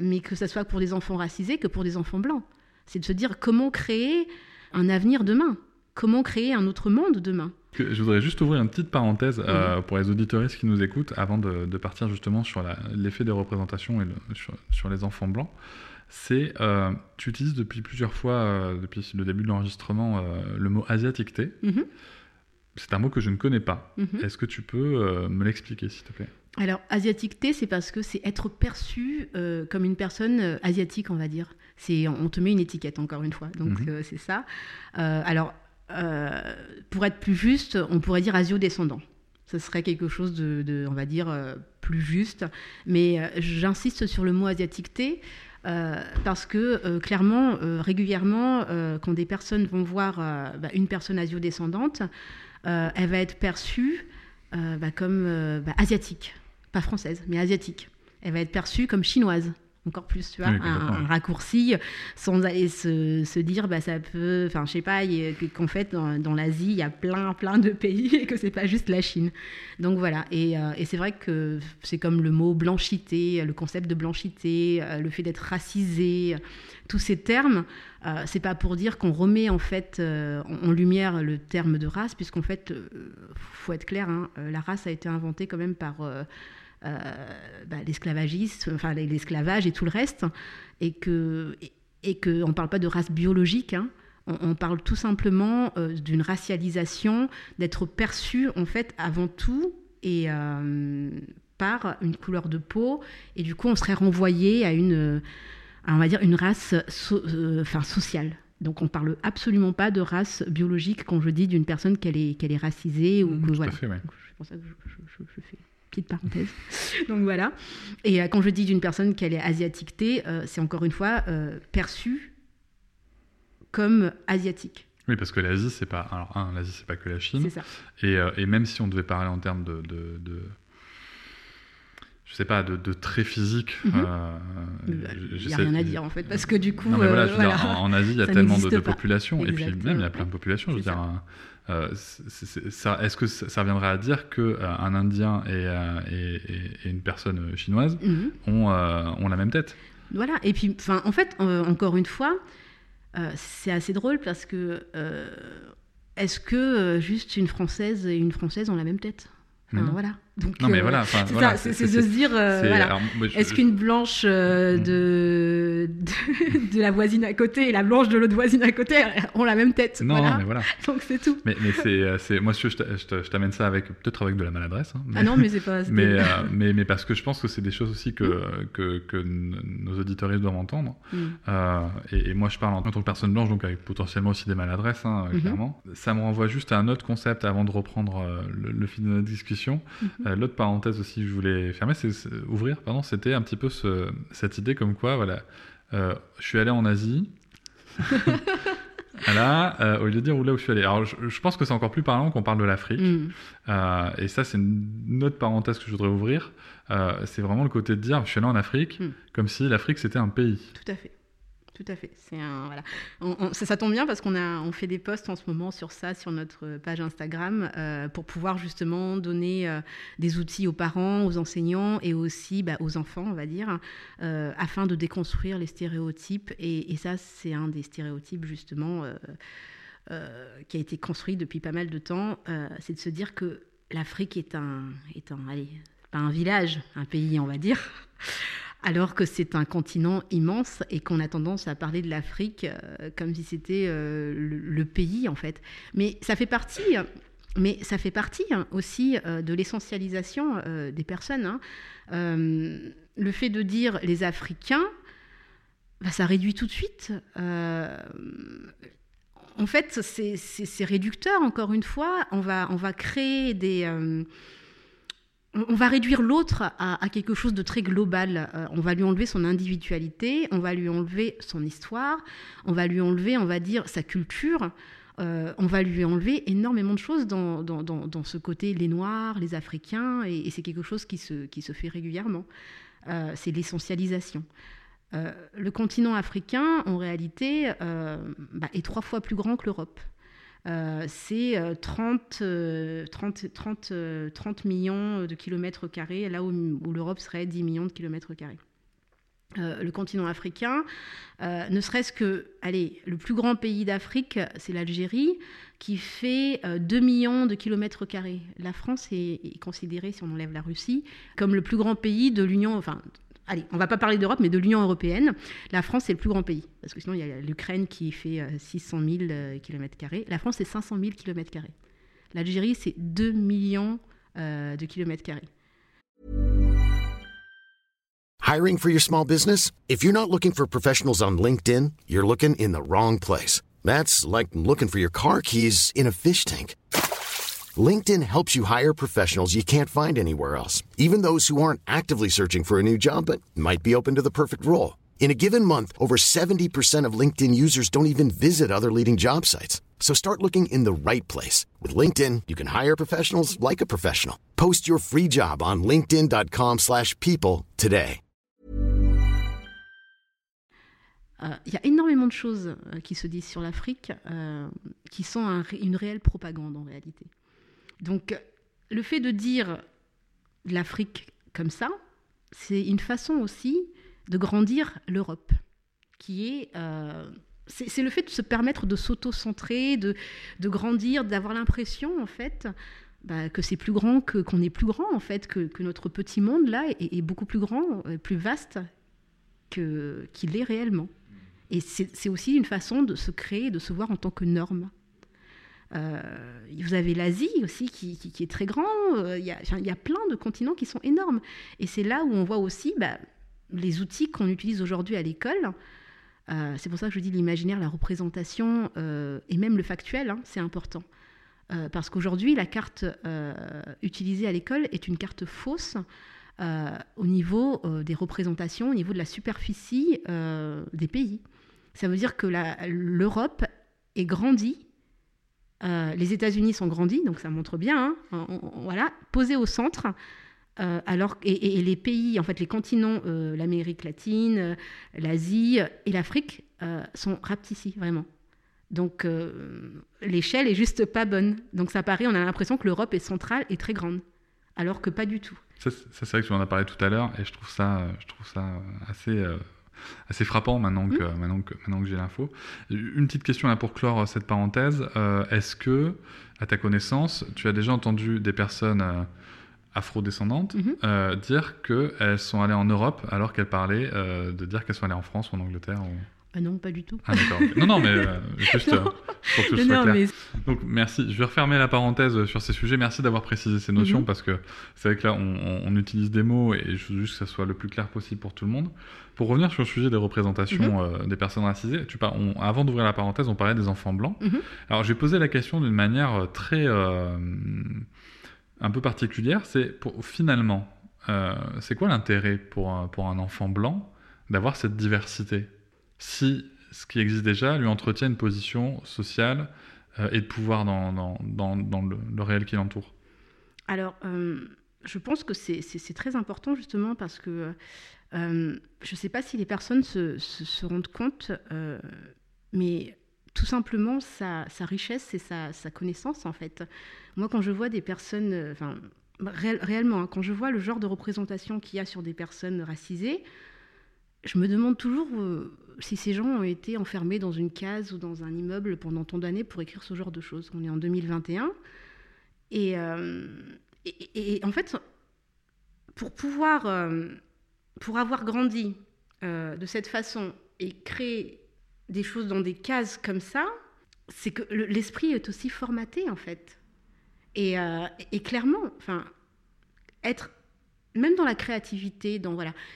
mais que ce soit pour des enfants racisés que pour des enfants blancs. C'est de se dire comment créer un avenir demain, comment créer un autre monde demain.
Je voudrais juste ouvrir une petite parenthèse euh, pour les auditoristes qui nous écoutent avant de, partir justement sur l'effet des représentations et sur, les enfants blancs. C'est, euh, tu utilises depuis plusieurs fois, euh, depuis le début de l'enregistrement, le mot asiatique mm-hmm. C'est un mot que je ne connais pas. Mm-hmm. Est-ce que tu peux me l'expliquer, s'il te plaît?
Alors, asiatique c'est parce que c'est être perçu comme une personne asiatique, on va dire. C'est, on te met une étiquette, encore une fois. Donc, mm-hmm. c'est ça. alors, euh, pour être plus juste, on pourrait dire asio-descendant. Ce serait quelque chose de, on va dire, euh, plus juste. Mais euh, j'insiste sur le mot asiatique parce que clairement, régulièrement, quand des personnes vont voir bah, une personne asio-descendante, elle va être perçue bah, comme bah, asiatique, pas française, mais asiatique. Elle va être perçue comme chinoise encore plus, tu vois, un, raccourci, sans aller se, se, dire, bah, ça peut, enfin, je sais pas, qu'en fait, dans, l'Asie, il y a plein, plein de pays et que c'est pas juste la Chine. Donc voilà, et, euh, et c'est vrai que c'est comme le mot blanchité, le concept de blanchité, euh, le fait d'être racisé, tous ces termes, euh, c'est pas pour dire qu'on remet en fait en, lumière le terme de race, puisqu'en fait, faut être clair, hein, la race a été inventée quand même par bah, l'esclavagisme, enfin l'esclavage et tout le reste, et que et, qu'on ne parle pas de race biologique. Hein. On, parle tout simplement d'une racialisation, d'être perçu en fait avant tout et par une couleur de peau, et du coup on serait renvoyé à une, on va dire une race enfin, sociale. Donc on parle absolument pas de race biologique quand je dis d'une personne qu'elle est, qu'elle est racisée ou
mmh,
que voilà.
C'est
pour ça que je, fais petite parenthèse. Donc voilà. Et euh, quand je dis d'une personne qu'elle est asiatiquetée, euh, c'est encore une fois euh, perçu comme asiatique.
Oui, parce que l'Asie, c'est pas. Alors, un, l'Asie, c'est pas que la Chine.
C'est ça.
Et, et, même si on devait parler en termes de, de, de je sais pas, de, de traits physiques.
Il n'y a rien à dire en fait, parce que du coup. en,
Asie, il y a tellement de, populations, et puis même il y a plein de populations. Je veux dire, euh, est-ce que ça, reviendrait à dire qu'un euh, un Indien euh, et, et, une personne chinoise mhm. ont, ont, la même tête?
Voilà, et puis en fait, encore une fois, c'est assez drôle parce que est-ce que juste une Française et une Française ont la même tête? Voilà. Donc,
non, mais euh, voilà,
c'est de se dire, euh, voilà. est-ce qu'une blanche euh, mm. de, de, la voisine à côté et la blanche de l'autre voisine à côté ont la même tête
Non, mais voilà.
Donc c'est tout.
Mais, mais c'est, moi, je, je t'amène ça avec peut-être avec de la maladresse. Hein,
ah non, mais c'est pas.
mais, mais, mais, parce que je pense que c'est des choses aussi que, mm. que, que, nos auditeurs doivent entendre. Mm. Et, moi, je parle en tant que personne blanche, donc avec potentiellement aussi des maladresses, hein, mm-hmm. clairement. Ça me renvoie juste à un autre concept avant de reprendre le, fil de notre discussion. Mm-hmm. Euh, l'autre parenthèse aussi que je voulais fermer, c'est ouvrir, pardon, c'était un petit peu cette idée comme quoi, voilà, euh, je suis allé en Asie. Là, euh, au lieu de dire où là où je suis allé. Alors, je, pense que c'est encore plus parlant qu'on parle de l'Afrique. Mm. et ça, c'est une autre parenthèse que je voudrais ouvrir. c'est vraiment le côté de dire, je suis allé en Afrique, mm. comme si l'Afrique c'était un pays.
Tout à fait. Tout à fait. Voilà. ça, tombe bien parce qu'on fait des posts en ce moment sur ça, sur notre page Instagram, euh, pour pouvoir justement donner euh, des outils aux parents, aux enseignants et aussi bah, aux enfants, on va dire, euh, afin de déconstruire les stéréotypes. Et, ça, c'est un des stéréotypes justement qui a été construit depuis pas mal de temps. c'est de se dire que l'Afrique est un, est un, allez, pas un village, un pays, on va dire alors que c'est un continent immense et qu'on a tendance à parler de l'Afrique euh, comme si c'était euh, le, pays en fait. Mais ça fait partie, mais ça fait partie hein, aussi euh, de l'essentialisation des personnes. Hein. le fait de dire les Africains, bah, ça réduit tout de suite. en fait, c'est réducteur, encore une fois. On va créer des on va réduire l'autre à, quelque chose de très global. Euh, on va lui enlever son individualité, on va lui enlever son histoire, on va lui enlever, on va dire, sa culture. Euh, on va lui enlever énormément de choses dans, ce côté les Noirs, les Africains, et, c'est quelque chose qui se, fait régulièrement. Euh, c'est l'essentialisation. le continent africain, en réalité, bah, est trois fois plus grand que l'Europe. Euh, c'est 30, 30, 30, 30, millions de kilomètres carrés, là où, l'Europe serait 10 millions de kilomètres carrés. Euh, le continent africain, euh, ne serait-ce que, allez, le plus grand pays d'Afrique, c'est l'Algérie, qui fait 2 millions de kilomètres carrés. La France est, considérée, si on enlève la Russie, comme le plus grand pays de l'Union, allez, on ne va pas parler d'Europe, mais de l'Union européenne, la France est le plus grand pays. Parce que sinon, il y a l'Ukraine qui fait 600 000 km. La France, c'est 500 000 km. L'Algérie, c'est 2 millions euh, de kilomètres carrés.
Hiring for your small business? If you're not looking for professionals on LinkedIn, you're looking in the wrong place. That's like looking for your car keys in a fish tank. LinkedIn helps you hire professionals you can't find anywhere else, even those who aren't actively searching for a new job but might be open to the perfect role. In a given month, over 70% of LinkedIn users don't even visit other leading job sites. So start looking in the right place. With LinkedIn, you can hire professionals like a professional. Post your free job on linkedin.com slash people today.
Il euh, y a énormément de choses euh, qui se disent sur l'Afrique euh, qui sont un, une réelle propagande en réalité. Donc, le fait de dire l'Afrique comme ça, c'est une façon aussi de grandir l'Europe, qui est... Euh, c'est le fait de se permettre de s'auto-centrer, de, grandir, d'avoir l'impression, en fait, bah, que c'est plus grand, que qu'on est plus grand en fait, que, notre petit monde là est, beaucoup plus grand, euh, plus vaste qu'il est réellement. Et c'est aussi une façon de se créer, de se voir en tant que norme. Euh, vous avez l'Asie aussi qui, est très grand. euh, Il y, a, plein de continents qui sont énormes. Et c'est là où on voit aussi bah, les outils qu'on utilise aujourd'hui à l'école. Euh, c'est pour ça que je dis l'imaginaire, la représentation et même le factuel, hein, c'est important. Parce qu'aujourd'hui, la carte utilisée à l'école est une carte fausse au niveau des représentations, au niveau de la superficie des pays. Ça veut dire que l'Europe est grandie, euh, les États-Unis sont grandis, donc ça montre bien, hein, voilà, posés au centre, euh, alors et, les pays, en fait, les continents, euh, l'Amérique latine, l'Asie et l'Afrique sont rapetissés vraiment. Donc l'échelle est juste pas bonne. Donc ça paraît, on a l'impression que l'Europe est centrale et très grande, alors que pas du tout.
Ça, c'est vrai que tu en as parlé tout à l'heure et je trouve ça, je trouve ça assez, assez frappant maintenant que, maintenant que, maintenant que j'ai l'info. Une petite question là pour clore euh, cette parenthèse. Euh, Est-ce que, à ta connaissance, tu as déjà entendu des personnes euh, afrodescendantes
Mhm.
euh, dire qu'elles sont allées en Europe alors qu'elles parlaient euh, de dire qu'elles sont allées en France ou en Angleterre ou...
Ah non, pas du tout.
Ah d'accord. Non, non, mais euh, juste euh, pour que ce soit
non,
clair.
mais
Donc merci, je vais refermer la parenthèse sur ces sujets. Merci d'avoir précisé ces notions
Mhm.
parce que c'est vrai que là on, utilise des mots et je veux juste que ça soit le plus clair possible pour tout le monde. Pour revenir sur le sujet des représentations
Mhm.
euh, des personnes racisées, tu par- on- avant d'ouvrir la parenthèse, on parlait des enfants blancs.
Mhm.
Alors j'ai posé la question d'une manière très un peu particulière. C'est finalement, c'est quoi l'intérêt pour pour un enfant blanc d'avoir cette diversité? Si ce qui existe déjà lui entretient une position sociale euh, et de pouvoir dans, le, réel qui l'entoure.
Alors, euh, je pense que c'est- très important justement parce que euh, je ne sais pas si les personnes se, rendent compte, mais tout simplement sa, richesse et sa, sa connaissance en fait. Moi, quand je vois des personnes, enfin, réel- réellement, hein, quand je vois le genre de représentation qu'il y a sur des personnes racisées, je me demande toujours si ces gens ont été enfermés dans une case ou dans un immeuble pendant tant d'années pour écrire ce genre de choses. On est en 2021. Et, euh, et- et- en fait, pour pouvoir, euh, pour avoir grandi euh, de cette façon et créer des choses dans des cases comme ça, c'est que le- l'esprit est aussi formaté en fait. Et, et clairement, enfin, être même dans la créativité,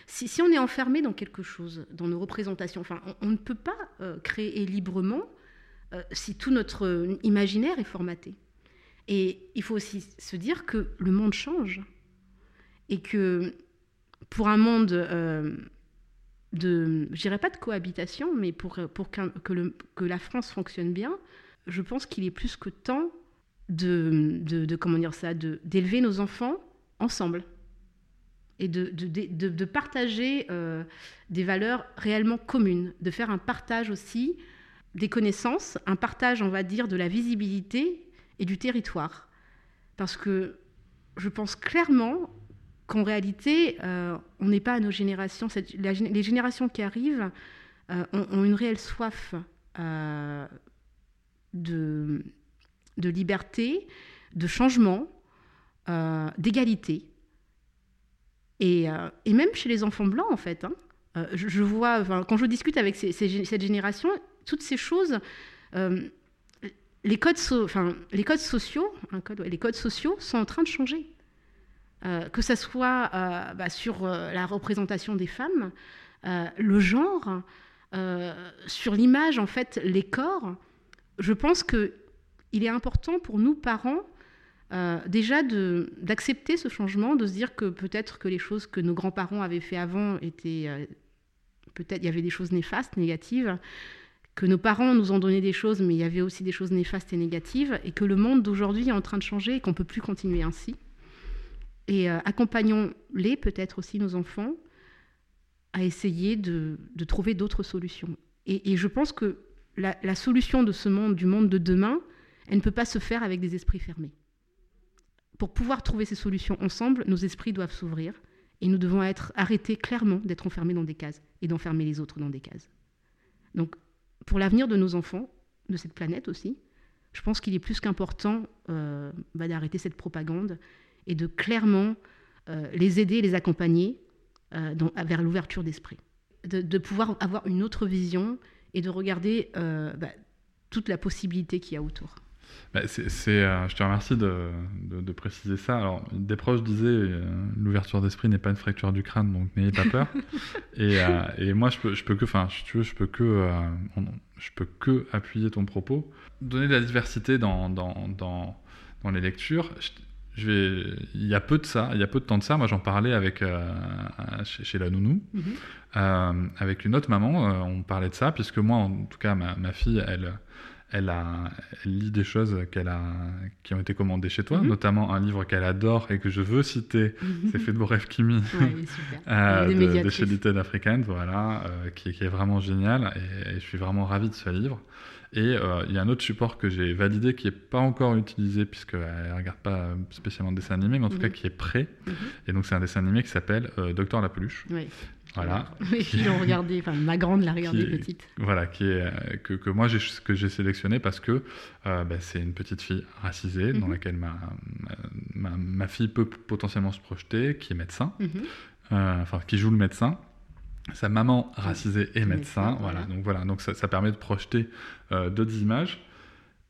si, on est enfermé dans quelque chose, dans nos représentations, on, ne peut pas euh, créer librement euh, si tout notre imaginaire est formaté. Et il faut aussi se dire que le monde change et que pour un monde euh, de, je dirais pas de cohabitation, mais pour, que, la France fonctionne bien, je pense qu'il est plus que temps de, comment dire ça, d'élever nos enfants ensemble et de, de, de- partager euh, des valeurs réellement communes, de faire un partage aussi des connaissances, un partage, on va dire, de la visibilité et du territoire. Parce que je pense clairement qu'en réalité, euh, on n'est pas à nos générations, les générations qui arrivent euh, ont, une réelle soif de, de liberté, de changement, d'égalité. Et, euh, et même chez les enfants blancs, en fait. hein. Euh, je, vois, quand je discute avec cette génération, toutes ces choses, euh, les, codes sociaux, les codes sociaux sont en train de changer. Que ce soit bah, sur la représentation des femmes, le genre, sur l'image, en fait, les corps, je pense que il est important pour nous, parents, euh, déjà d'accepter ce changement, de se dire que peut-être que les choses que nos grands-parents avaient fait avant étaient... euh, peut-être il y avait des choses néfastes, négatives, que nos parents nous ont donné des choses, mais il y avait aussi des choses néfastes et négatives, et que le monde d'aujourd'hui est en train de changer et qu'on peut plus continuer ainsi. Et euh, accompagnons-les, peut-être aussi nos enfants, à essayer de, trouver d'autres solutions. Et, je pense que la solution de ce monde, du monde de demain, elle ne peut pas se faire avec des esprits fermés. Pour pouvoir trouver ces solutions ensemble, nos esprits doivent s'ouvrir et nous devons être arrêtés clairement d'être enfermés dans des cases et d'enfermer les autres dans des cases. Donc, pour l'avenir de nos enfants, de cette planète aussi, je pense qu'il est plus qu'important euh, bah, d'arrêter cette propagande et de clairement euh, les aider, les accompagner euh, vers l'ouverture d'esprit. De, pouvoir avoir une autre vision et de regarder bah, toute la possibilité qu'il y a autour.
Bah, c'est, c'est, euh, je te remercie de, de- de préciser ça. Alors, des proches disaient euh, l'ouverture d'esprit n'est pas une fracture du crâne, donc n'ayez pas peur. et, euh, et moi, je peux, je peux que, enfin, si tu veux, je peux que, euh, je peux que appuyer ton propos, donner de la diversité dans, dans, dans, dans les lectures. Je, je vais, il y a peu de ça, il y a peu de temps de ça. Moi, j'en parlais avec euh, chez, chez la nounou. Euh, avec une autre maman, euh, on parlait de ça, puisque moi, en tout cas, ma, ma fille, elle, elle, a, elle lit des choses qu'elle a, qui ont été commandées chez toi,
Mhm.
notamment un livre qu'elle adore et que je veux citer, c'est Fait de beaux rêves Kimi,
Ouais,
euh, de, chez Little African, voilà, euh, qui, qui est vraiment génial, et, et je suis vraiment ravi de ce livre. Et euh, il y a un autre support que j'ai validé qui n'est pas encore utilisé, puisqu'elle ne regarde pas spécialement de dessin animé, mais en tout
Mhm.
cas qui est prêt.
Mhm.
Et donc c'est un dessin animé qui s'appelle euh, Docteur la peluche.
Ouais.
Voilà.
Les filles l'ont regardé, enfin ma grande l'a regardé
Qui-
petite.
Voilà, qui est, euh, que, que moi j'ai, que j'ai sélectionné parce que euh, bah, c'est une petite fille racisée dans
Mhm.
laquelle ma, ma, ma- fille peut potentiellement se projeter, qui est médecin,
Mhm.
euh, enfin qui joue le médecin. Sa maman racisée est médecin,
Médecin,
voilà.
voilà.
Donc voilà, donc ça, ça permet de projeter euh, d'autres images.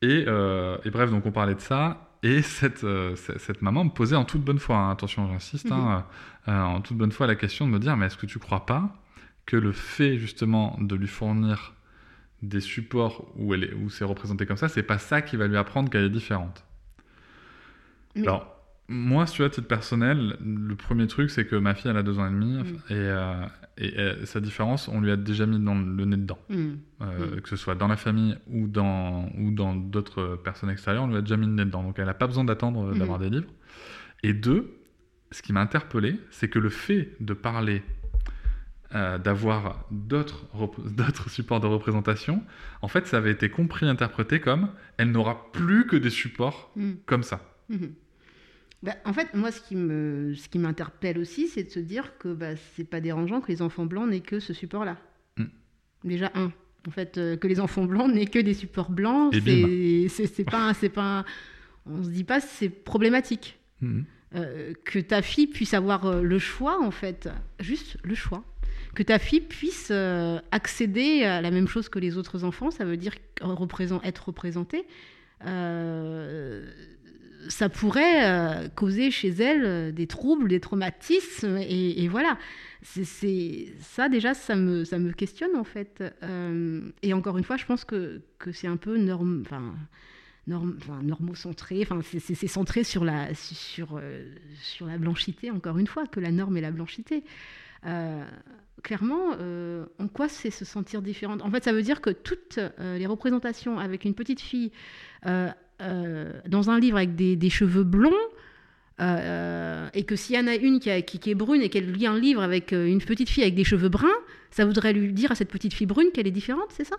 Et, et bref, donc on parlait de ça. Et cette, euh, cette cette maman me posait en toute bonne foi, hein, attention j'insiste, hein, euh, en toute bonne foi la question de me dire, mais est-ce que tu crois pas que le fait justement de lui fournir des supports où, elle est, où c'est représenté comme ça, c'est pas ça qui va lui apprendre qu'elle est différente? Alors, moi, tu vois, à titre personnel, le premier truc, c'est que ma fille, elle a deux ans et demi,
Mm.
et, euh, et, euh, sa différence, on lui a déjà mis dans le nez dedans.
Mhm.
Euh,
Mm.
Que ce soit dans la famille ou dans, ou dans d'autres personnes extérieures, on lui a déjà mis le nez dedans. Donc, elle n'a pas besoin d'attendre
Mm.
d'avoir des livres. Et deux, ce qui m'a interpellé, c'est que le fait de parler, euh, d'avoir d'autres supports de représentation, en fait, ça avait été compris, interprété comme elle n'aura plus que des supports comme ça.
Mhm. Bah, en fait, moi, ce qui me, ce qui m'interpelle aussi, c'est de se dire que bah, c'est pas dérangeant que les enfants blancs n'aient que ce support-là.
Mm.
Déjà un. En fait, euh, que les enfants blancs n'aient que des supports blancs, c'est, c'est, c'est pas, c'est pas, on se dit pas c'est problématique.
Mhm.
Euh, que ta fille puisse avoir euh, le choix, en fait, juste le choix. Que ta fille puisse accéder à la même chose que les autres enfants, ça veut dire représent, être représentée. Euh, ça pourrait euh, causer chez elle euh, des troubles, des traumatismes, et, voilà. C'est, ça déjà, ça me, ça me questionne en fait. Euh, et encore une fois, je pense que, que c'est un peu norme, enfin, norme, enfin, normocentré. Enfin, c'est, centré sur la, sur, sur la blanchité. Encore une fois, que la norme est la blanchité. Clairement, en quoi c'est se sentir différente? En fait, ça veut dire que toutes les représentations avec une petite fille euh, euh, dans un livre avec des, des cheveux blonds, euh, et que s'il y en a une qui, a- qui- qui est brune et qu'elle lit un livre avec euh, une petite fille avec des cheveux bruns, ça voudrait lui dire à cette petite fille brune qu'elle est différente, c'est ça?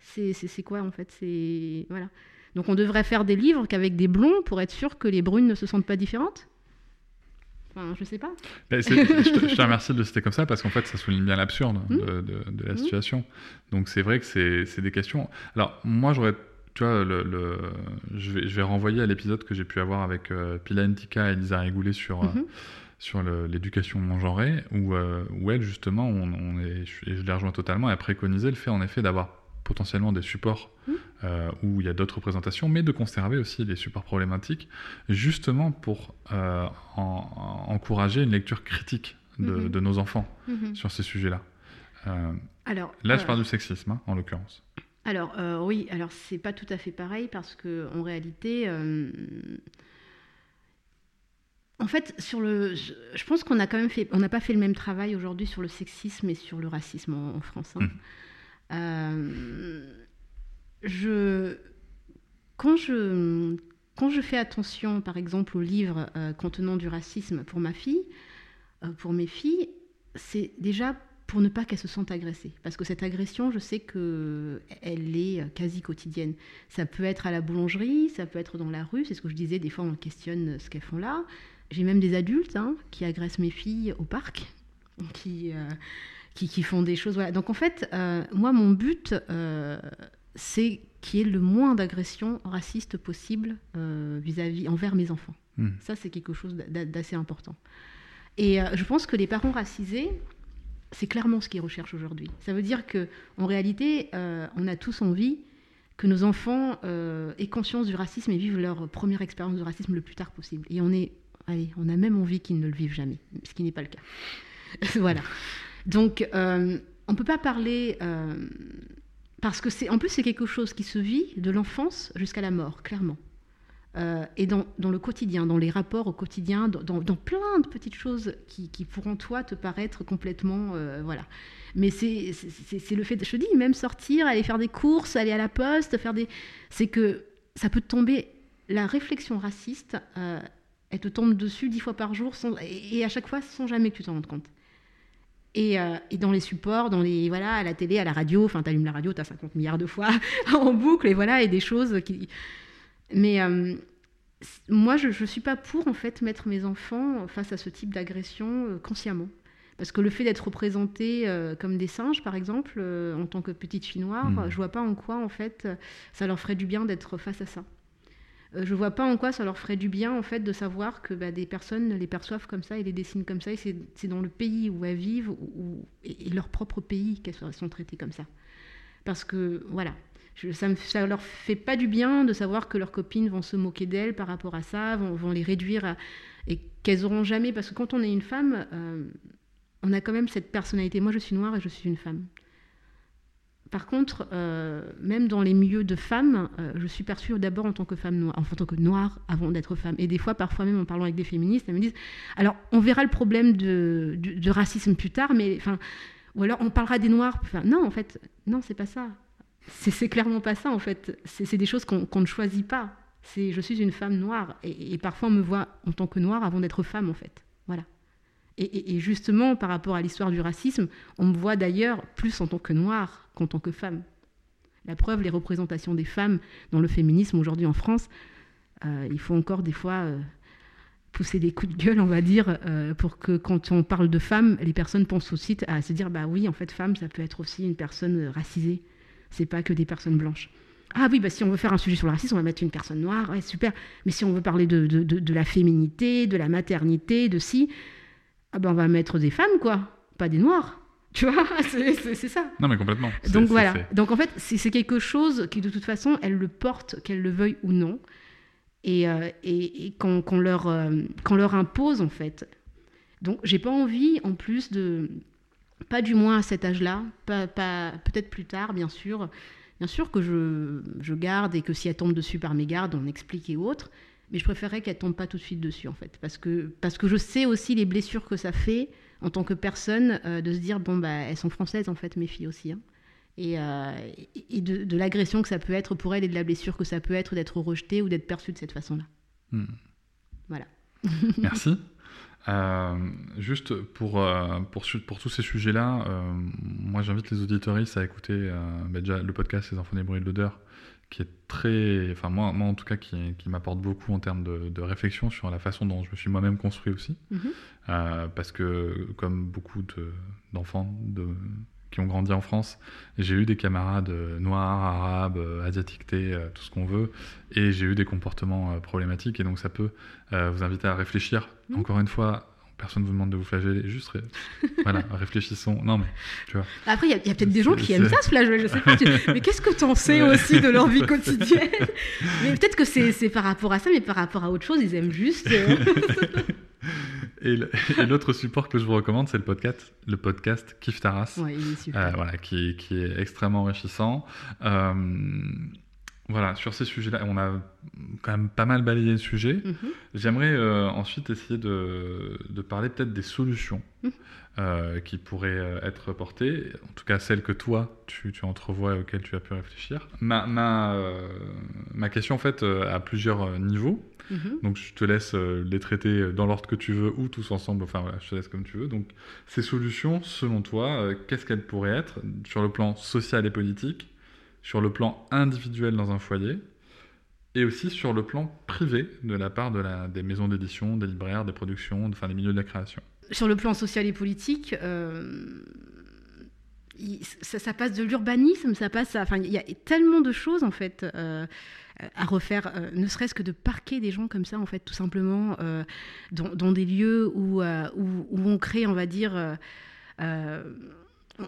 C'est, quoi en fait? C'est... Voilà. Donc on devrait faire des livres qu'avec des blonds pour être sûr que les brunes ne se sentent pas différentes? Enfin, je sais pas.
Je, te, je te remercie de le citer comme ça parce qu'en fait, ça souligne bien l'absurde
Mm.
de, de- de la
Mm.
situation. Donc c'est vrai que c'est des questions. Alors moi, j'aurais, tu vois, le, le- je, vais, je vais renvoyer à l'épisode que j'ai pu avoir avec euh, Pila et Lisa Rigoulet sur, euh,
Mhm.
sur l'éducation non genrée, où, euh, où elle, justement, on, on est, et je les rejoins totalement, elle préconisait le fait, en effet, d'avoir potentiellement des supports
Mhm.
euh, où il y a d'autres représentations, mais de conserver aussi les supports problématiques, justement pour en- en- encourager une lecture critique de,
Mhm.
de nos enfants sur ces sujets-là.
Alors,
là, je parle du sexisme, hein, en l'occurrence.
Alors euh, oui, alors c'est pas tout à fait pareil parce que en réalité, euh, en fait, sur le, je, je pense qu'on a quand même fait, on n'a pas fait le même travail aujourd'hui sur le sexisme et sur le racisme en, en France. hein.
Mhm.
Euh, je, quand je, quand je fais attention, par exemple, aux livres contenant du racisme pour ma fille, pour mes filles, c'est déjà pour ne pas qu'elles se sentent agressées. Parce que cette agression, je sais qu'elle est euh, quasi quotidienne. Ça peut être à la boulangerie, ça peut être dans la rue, c'est ce que je disais, des fois on questionne ce qu'elles font là. J'ai même des adultes hein, qui agressent mes filles au parc, qui, euh, qui, qui font des choses. Voilà. Donc en fait, euh, moi, mon but, euh, c'est qu'il y ait le moins d'agressions racistes possible euh, vis-à-vis envers mes enfants.
Hmm.
Ça, c'est quelque chose d'a- d'assez important. Et euh, je pense que les parents racisés, c'est clairement ce qu'ils recherchent aujourd'hui. Ça veut dire que, en réalité, euh, on a tous envie que nos enfants euh, aient conscience du racisme et vivent leur première expérience de racisme le plus tard possible. Et on est, allez, on a même envie qu'ils ne le vivent jamais, ce qui n'est pas le cas. voilà. Donc, euh, on ne peut pas parler parce que c'est, en plus, c'est quelque chose qui se vit de l'enfance jusqu'à la mort, clairement. Euh, et dans, le quotidien, dans les rapports au quotidien, dans, plein de petites choses qui, pourront toi te paraître complètement, euh, voilà. Mais c'est, le fait, de, je te dis, même sortir, aller faire des courses, aller à la poste, faire des, c'est que ça peut te tomber. La réflexion raciste, euh, elle te tombe dessus dix fois par jour, et à chaque fois sans jamais que tu t'en rendes compte. Et, euh, et dans les supports, dans les voilà, à la télé, à la radio, enfin, t'allumes la radio, t'as 50 milliards de fois en boucle, et voilà, et des choses qui. Mais euh, moi, je ne suis pas pour en fait mettre mes enfants face à ce type d'agression euh, consciemment. Parce que le fait d'être représenté euh, comme des singes, par exemple, en tant que petite fille noire,
Mhm.
je vois pas en quoi en fait ça leur ferait du bien d'être face à ça. Je vois pas en quoi ça leur ferait du bien en fait de savoir que bah, des personnes les perçoivent comme ça et les dessinent comme ça et c'est dans le pays où elles vivent ou, et, et leur propre pays qu'elles sont traitées comme ça. Parce que voilà, ça, ça leur fait pas du bien de savoir que leurs copines vont se moquer d'elles par rapport à ça, vont, les réduire à- et qu'elles auront jamais parce que quand on est une femme, euh, on a quand même cette personnalité. Moi, je suis noire et je suis une femme. Par contre, euh, même dans les milieux de femmes, euh, je suis perçue d'abord en tant que femme noire, enfin, en tant que noire avant d'être femme. Et des fois, parfois même en parlant avec des féministes, elles me disent alors on verra le problème de, racisme plus tard, mais enfin, ou alors on parlera des noirs. Non, en fait, non, c'est pas ça. C'est clairement pas ça en fait. C'est des choses qu'on ne choisit pas. C'est je suis une femme noire et, parfois on me voit en tant que noire avant d'être femme en fait. Voilà. Et, et- justement par rapport à l'histoire du racisme, on me voit d'ailleurs plus en tant que noire qu'en tant que femme. La preuve, les représentations des femmes dans le féminisme aujourd'hui en France, euh, il faut encore des fois euh, pousser des coups de gueule, on va dire, euh, pour que quand on parle de femmes, les personnes pensent aussi à se dire bah oui, en fait, femme, ça peut être aussi une personne racisée. C'est pas que des personnes blanches. Ah oui, bah si on veut faire un sujet sur le racisme, on va mettre une personne noire, ouais, super. Mais si on veut parler de, de, de- de la féminité, de la maternité, de si, ah ben on va mettre des femmes, quoi, pas des noirs. Tu vois, c'est ça.
Non, mais complètement.
Donc voilà. Donc en fait, c'est quelque chose qui de toute façon, elles le portent, qu'elles le veuillent ou non, et, euh, et, et qu'on leur, euh, qu'on leur impose en fait. Donc j'ai pas envie en plus de, pas du moins à cet âge-là, pas, pas- peut-être plus tard bien sûr, bien sûr que je, je garde et que si elle tombe dessus par mes gardes, on explique et autres. Mais je préférerais qu'elle tombe pas tout de suite dessus en fait, parce que parce que je sais aussi les blessures que ça fait en tant que personne euh, de se dire bon bah elles sont françaises en fait mes filles aussi. hein et, euh, et de, de l'agression que ça peut être pour elle et de la blessure que ça peut être d'être rejetée ou d'être perçue de cette façon-là.
Hmm.
Voilà.
Merci. Euh, juste pour, euh, pour, tous ces sujets-là, euh, moi j'invite les auditoristes à écouter bah, déjà le podcast Les enfants des bruits de l'odeur, qui est très, enfin moi, moi en tout cas, qui, qui m'apporte beaucoup en termes de, de réflexion sur la façon dont je me suis moi-même construit aussi.
Mhm.
Parce que comme beaucoup de- d'enfants de, qui ont grandi en France, j'ai eu des camarades euh, noirs, arabes, euh, asiatiques, euh, tout ce qu'on veut, et j'ai eu des comportements problématiques, et donc ça peut vous inviter à réfléchir.
Mhm.
Encore une fois, personne ne vous demande de vous flageller, juste ré- voilà, réfléchissons. Non mais, tu vois.
Après, il y a, peut-être des gens qui aiment ça, se flageoler, je sais pas. tu- Mais qu'est-ce que tu en sais aussi de leur vie quotidienne Mais peut-être que c'est par rapport à ça, mais par rapport à autre chose, ils aiment juste.
Et l'autre support que je vous recommande, c'est le podcast, le podcast Kif Taras.
Ouais.
Euh, voilà, qui, qui est extrêmement enrichissant. Euh, voilà, sur ces sujets-là, on a quand même pas mal balayé le sujet.
Mhm.
J'aimerais euh, ensuite essayer de, de parler peut-être des solutions
Mhm.
euh, qui pourraient être portées, en tout cas celles que toi, tu, tu entrevois et auxquelles tu as pu réfléchir. Ma, ma, euh, ma question, en fait, a plusieurs euh,
Mhm.
Donc je te laisse euh, les traiter dans l'ordre que tu veux ou tous ensemble, enfin voilà, je te laisse comme tu veux. Donc ces solutions, selon toi, euh, qu'est-ce qu'elles pourraient être sur le plan social et politique, sur le plan individuel dans un foyer, et aussi sur le plan privé de la part de la, des maisons d'édition, des libraires, des productions, enfin des milieux de la création?
Sur le plan social et politique, euh, ça, passe de l'urbanisme, ça passe à, enfin, il y a tellement de choses en fait à refaire, ne serait-ce que de parquer des gens comme ça en fait, tout simplement dans, des lieux où, où, on crée, on va dire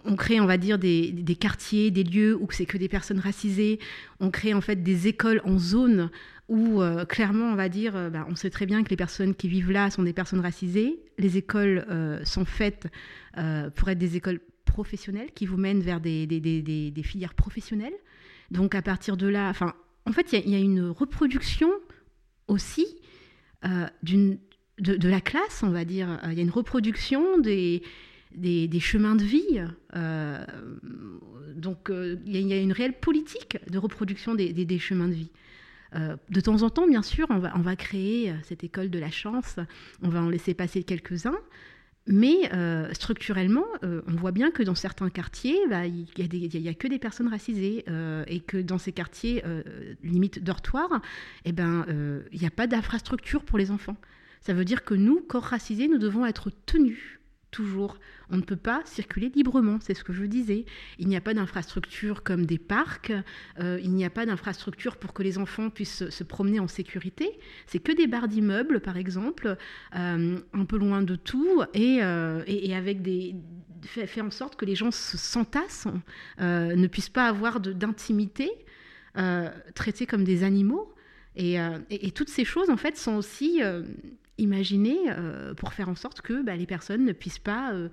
on crée, on va dire, des, quartiers, des lieux où c'est que des personnes racisées. On crée en fait des écoles en zone où euh, clairement, on va dire, euh, bah, on sait très bien que les personnes qui vivent là sont des personnes racisées. Les écoles euh, sont faites pour être des écoles professionnelles qui vous mènent vers des, filières professionnelles. Donc à partir de là, enfin, en fait, il y, a une reproduction aussi de, de, la classe, on va dire. Il y a une reproduction des chemins de vie. Euh, donc euh, il y, a une réelle politique de reproduction des, chemins de vie. Euh, de temps en temps, bien sûr, on va, on va, créer cette école de la chance, on va en laisser passer quelques-uns, mais structurellement, on voit bien que dans certains quartiers, bah, il n'y a, que des personnes racisées, et que dans ces quartiers, limite dortoir, eh ben, il n'y a pas d'infrastructure pour les enfants. Ça veut dire que nous, corps racisés, nous devons être tenus toujours. On ne peut pas circuler librement, c'est ce que je disais. Il n'y a pas d'infrastructure comme des parcs, euh, il n'y a pas d'infrastructure pour que les enfants puissent se promener en sécurité. C'est que des barres d'immeubles, par exemple, euh, un peu loin de tout, euh, et, avec des fait, en sorte que les gens s'entassent, ne puissent pas avoir d'intimité, traités comme des animaux. Et, et, toutes ces choses, en fait, sont aussi euh, pour faire en sorte que bah, les personnes ne puissent pas euh,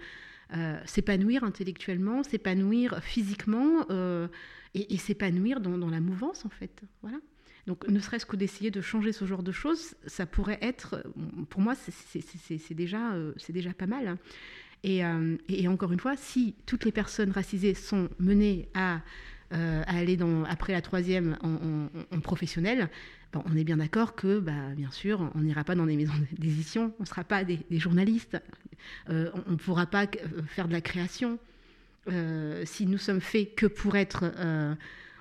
euh, s'épanouir intellectuellement, s'épanouir physiquement et, s'épanouir dans, la mouvance en fait. Voilà. Donc ne serait-ce que d'essayer de changer ce genre de choses, ça pourrait être, pour moi, c'est déjà, déjà pas mal. Hein. Et, encore une fois, si toutes les personnes racisées sont menées à, aller dans, après la troisième en professionnel, on est bien d'accord que, bah, bien sûr, on n'ira pas dans des maisons d'édition, on ne sera pas des, journalistes, euh, on ne pourra pas euh, faire de la création. Euh, si nous sommes faits que pour être,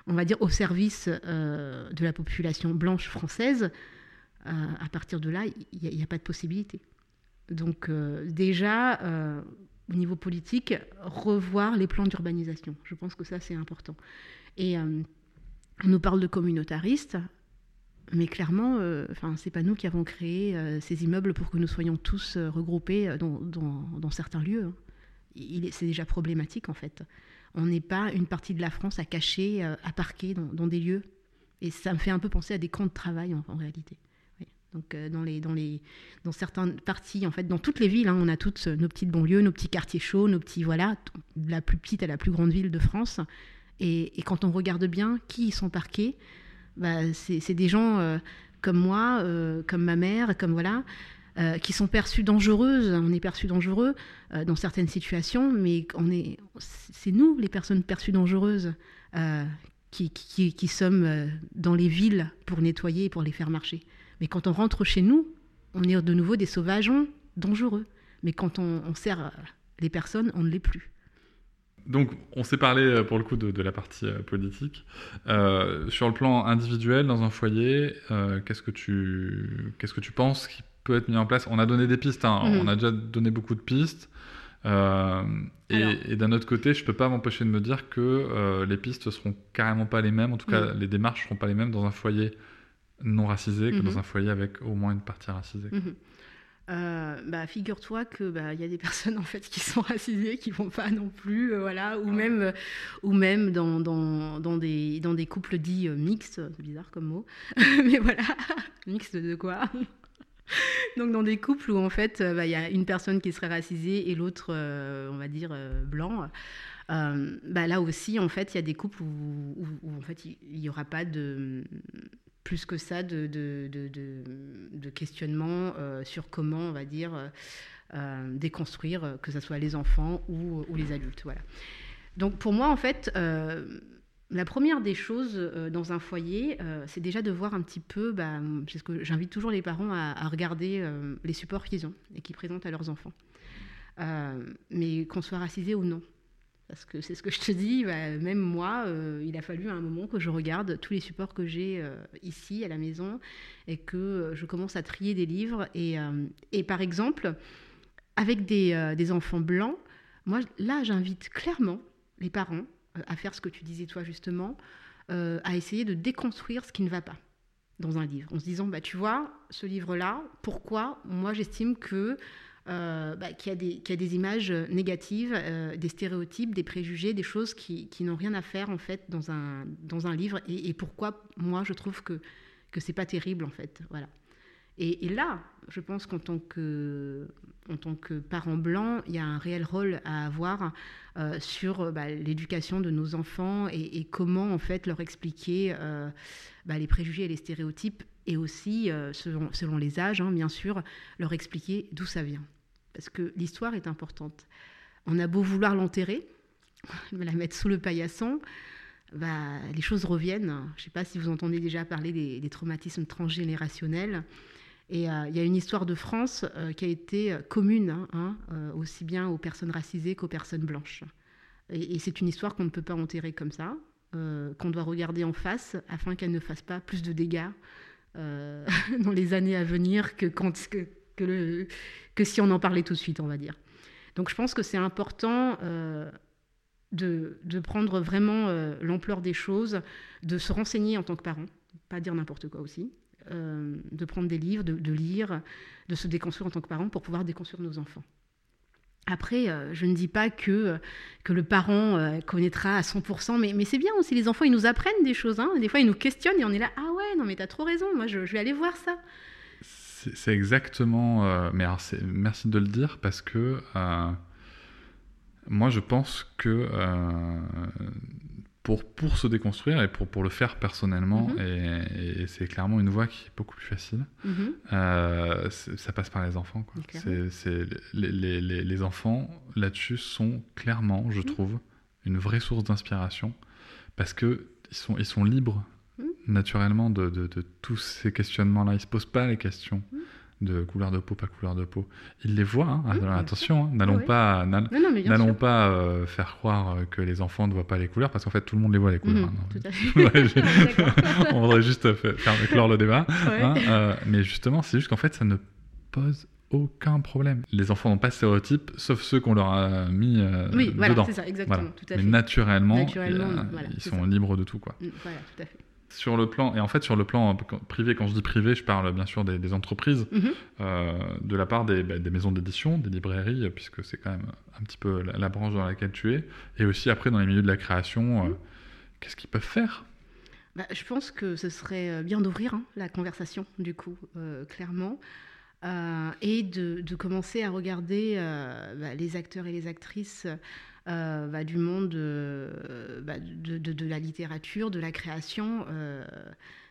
on va dire, au service de la population blanche française, à partir de là, il n'y a, pas de possibilité. Donc déjà, au niveau politique, revoir les plans d'urbanisation. Je pense que ça, c'est important. Et on nous parle de communautaristes. Mais clairement, euh, enfin, c'est pas nous qui avons créé euh, ces immeubles pour que nous soyons tous euh, regroupés dans, dans, certains lieux. Hein. C'est déjà problématique en fait. On n'est pas une partie de la France à cacher, à parquer dans, des lieux. Et ça me fait un peu penser à des camps de travail en, réalité. Donc dans, les, dans, les, dans certaines parties, en fait, dans toutes les villes, hein, on a toutes nos petites banlieues, nos petits quartiers chauds, nos petits, voilà, de la plus petite à la plus grande ville de France. Et, quand on regarde bien qui y sont parqués, bah, c'est des gens euh, comme moi, euh, comme ma mère, comme voilà, euh, qui sont perçus dangereuses. On est perçus dangereux dans certaines situations, mais on est, c'est nous les personnes perçues dangereuses qui, qui, sommes dans les villes pour nettoyer et pour les faire marcher. Mais quand on rentre chez nous, on est de nouveau des sauvages dangereux. Mais quand on, on sert les personnes, on ne l'est plus.
Donc, on s'est parlé euh, pour le coup de, la partie euh, politique. Euh, sur le plan individuel, dans un foyer, qu'est-ce que tu qu'est-ce que tu penses qui peut être mis en place? On a donné des pistes, hein. mhm. on a déjà donné beaucoup de pistes. et, d'un autre côté, je peux pas m'empêcher de me dire que les pistes seront carrément pas les mêmes. En tout cas, mhm. les démarches seront pas les mêmes dans un foyer non racisé que dans mhm. un foyer avec au moins une partie racisée.
Euh, bah, figure-toi que bah, y a des personnes en fait qui sont racisées qui vont pas non plus euh, voilà ou même euh, ou même dans, dans, dans, des dans des couples dits mixtes c'est bizarre comme mot mais voilà mixte de quoi? Donc dans des couples où en fait bah, il y a une personne qui serait racisée et l'autre on va dire blanc bah, là aussi en fait il y a des couples où, où en fait il n'y aura pas de plus que ça de, de, de, questionnement euh, sur comment, on va dire, euh, euh, déconstruire, que ce soit les enfants ou, les adultes. Voilà. Donc pour moi, en fait, la première des choses dans un foyer, c'est déjà de voir un petit peu, bah, parce que j'invite toujours les parents à, à regarder les supports qu'ils ont et qu'ils présentent à leurs enfants. mais qu'on soit racisé ou non. Parce que c'est ce que je te dis, bah, même moi, euh, il a fallu à un moment que je regarde tous les supports que j'ai euh, ici à la maison et que euh, je commence à trier des livres. Et, par exemple, avec des, des, enfants blancs, moi là, j'invite clairement les parents à faire ce que tu disais toi justement, à essayer de déconstruire ce qui ne va pas dans un livre, en se disant, bah, tu vois, ce livre-là, pourquoi moi j'estime que euh, bah, qu'il y, a des images négatives, euh, des stéréotypes, des préjugés, des choses qui, n'ont rien à faire en fait dans un, livre, et, pourquoi moi je trouve que que c'est pas terrible en fait, voilà. Et, là, je pense qu'en tant que en tant que parent blanc, il y a un réel rôle à avoir euh, sur bah, l'éducation de nos enfants et, comment en fait leur expliquer bah, les préjugés et les stéréotypes et aussi, selon, selon, les âges, hein, bien sûr, leur expliquer d'où ça vient parce que l'histoire est importante. On a beau vouloir l'enterrer, la mettre sous le paillasson, bah, les choses reviennent. Je ne sais pas si vous entendez déjà parler des, traumatismes transgénérationnels. Et euh, il y a une histoire de France euh, qui a été euh, commune, hein, hein, aussi bien aux personnes racisées qu'aux personnes blanches. Et, c'est une histoire qu'on ne peut pas enterrer comme ça, qu'on doit regarder en face afin qu'elle ne fasse pas plus de dégâts dans les années à venir que, si on en parlait tout de suite, on va dire. Donc je pense que c'est important de, prendre vraiment l'ampleur des choses, de se renseigner en tant que parent, pas dire n'importe quoi aussi, euh, de prendre des livres, de, lire, de se déconstruire en tant que parent pour pouvoir déconstruire nos enfants. Après, je ne dis pas que, que le parent connaîtra à 100%, mais, mais c'est bien aussi, les enfants, ils nous apprennent des choses. Hein. Des fois, ils nous questionnent et on est là, ah ouais, non mais t'as trop raison, moi je, vais aller voir ça.
C'est exactement. Euh, merci de le dire parce que euh, moi je pense que euh, pour, pour se déconstruire et pour, pour le faire personnellement, mhm. et, c'est clairement une voie qui est beaucoup plus facile, mhm. ça passe par les enfants. Quoi. C'est, les, les, les, enfants là-dessus sont clairement, je mhm. trouve, une vraie source d'inspiration parce qu'ils sont, ils sont libres naturellement de, de, tous ces questionnements-là. Ils ne se posent pas les questions de couleur de peau, pas couleur de peau. Ils les voient, hein. attention, hein. n'allons pas, n'allons pas euh, faire croire que les enfants ne voient pas les couleurs, parce qu'en fait tout le monde les voit les couleurs. On voudrait juste faire clore le débat. Hein. Euh, mais justement, c'est juste qu'en fait ça ne pose aucun problème. Les enfants n'ont pas de stéréotypes, sauf ceux qu'on leur a mis euh, oui, voilà, c'est ça, exactement, tout à fait. Mais naturellement, ils sont libres de tout, quoi. Mm, voilà, tout à fait sur le plan, et en fait sur le plan privé, quand je dis privé, je parle bien sûr des, entreprises, mhm. euh, de la part bah, des, maisons d'édition, des librairies, puisque c'est quand même un petit peu la, branche dans laquelle tu es, et aussi après dans les milieux de la création, euh, mhm. qu'est-ce qu'ils peuvent faire?
Bah, Je pense que ce serait euh, bien d'ouvrir hein, la conversation, du coup, clairement. et de, commencer à regarder bah, les acteurs et les actrices euh, bah, du monde euh, bah, de, de, la littérature, de la création, euh,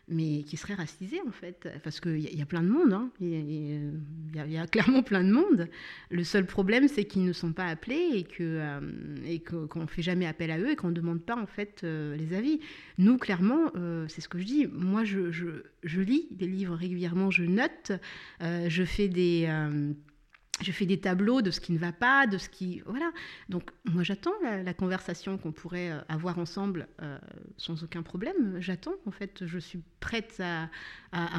mais qui serait racisé en fait, parce qu'il y, y, a plein de monde, il, y a, clairement plein de monde. Le seul problème, c'est qu'ils ne sont pas appelés et que et qu'on ne fait jamais appel à eux et qu'on ne demande pas en fait les avis. Nous, clairement, c'est ce que je dis. Moi, je, je, lis des livres régulièrement, je note, je fais des je fais des tableaux de ce qui ne va pas, de ce qui... Voilà. Donc moi j'attends la, conversation qu'on pourrait euh, avoir ensemble euh, sans aucun problème. J'attends, en fait, je suis prête à,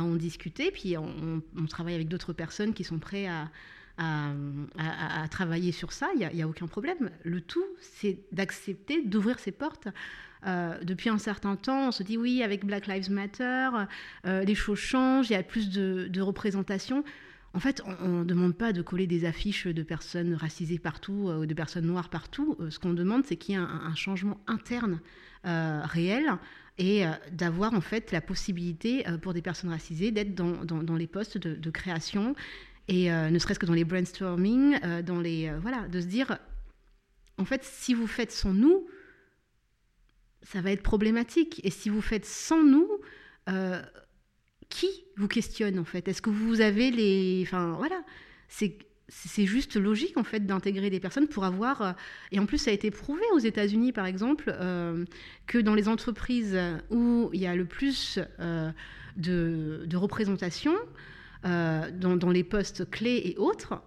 en discuter. Puis on, travaille avec d'autres personnes qui sont prêtes à, travailler sur ça. Il n'y a, aucun problème. Le tout, c'est d'accepter, d'ouvrir ses portes. Euh, depuis un certain temps, on se dit oui, avec Black Lives Matter, les choses changent, il y a plus de, de représentation. En fait, on ne demande pas de coller des affiches de personnes racisées partout euh, ou de personnes noires partout. Euh, ce qu'on demande, c'est qu'il y ait un, changement interne euh, réel et d'avoir en fait la possibilité pour des personnes racisées d'être dans, les postes de, création et ne serait-ce que dans les brainstorming, dans les voilà, de se dire en fait, si vous faites sans nous, ça va être problématique. Et si vous faites sans nous, qui vous questionne en fait? Est-ce que vous avez les... Enfin voilà, c'est juste logique en fait d'intégrer des personnes pour avoir euh, et en plus ça a été prouvé aux États-Unis par exemple euh, que dans les entreprises où il y a le plus euh, de, représentation dans, les postes clés et autres,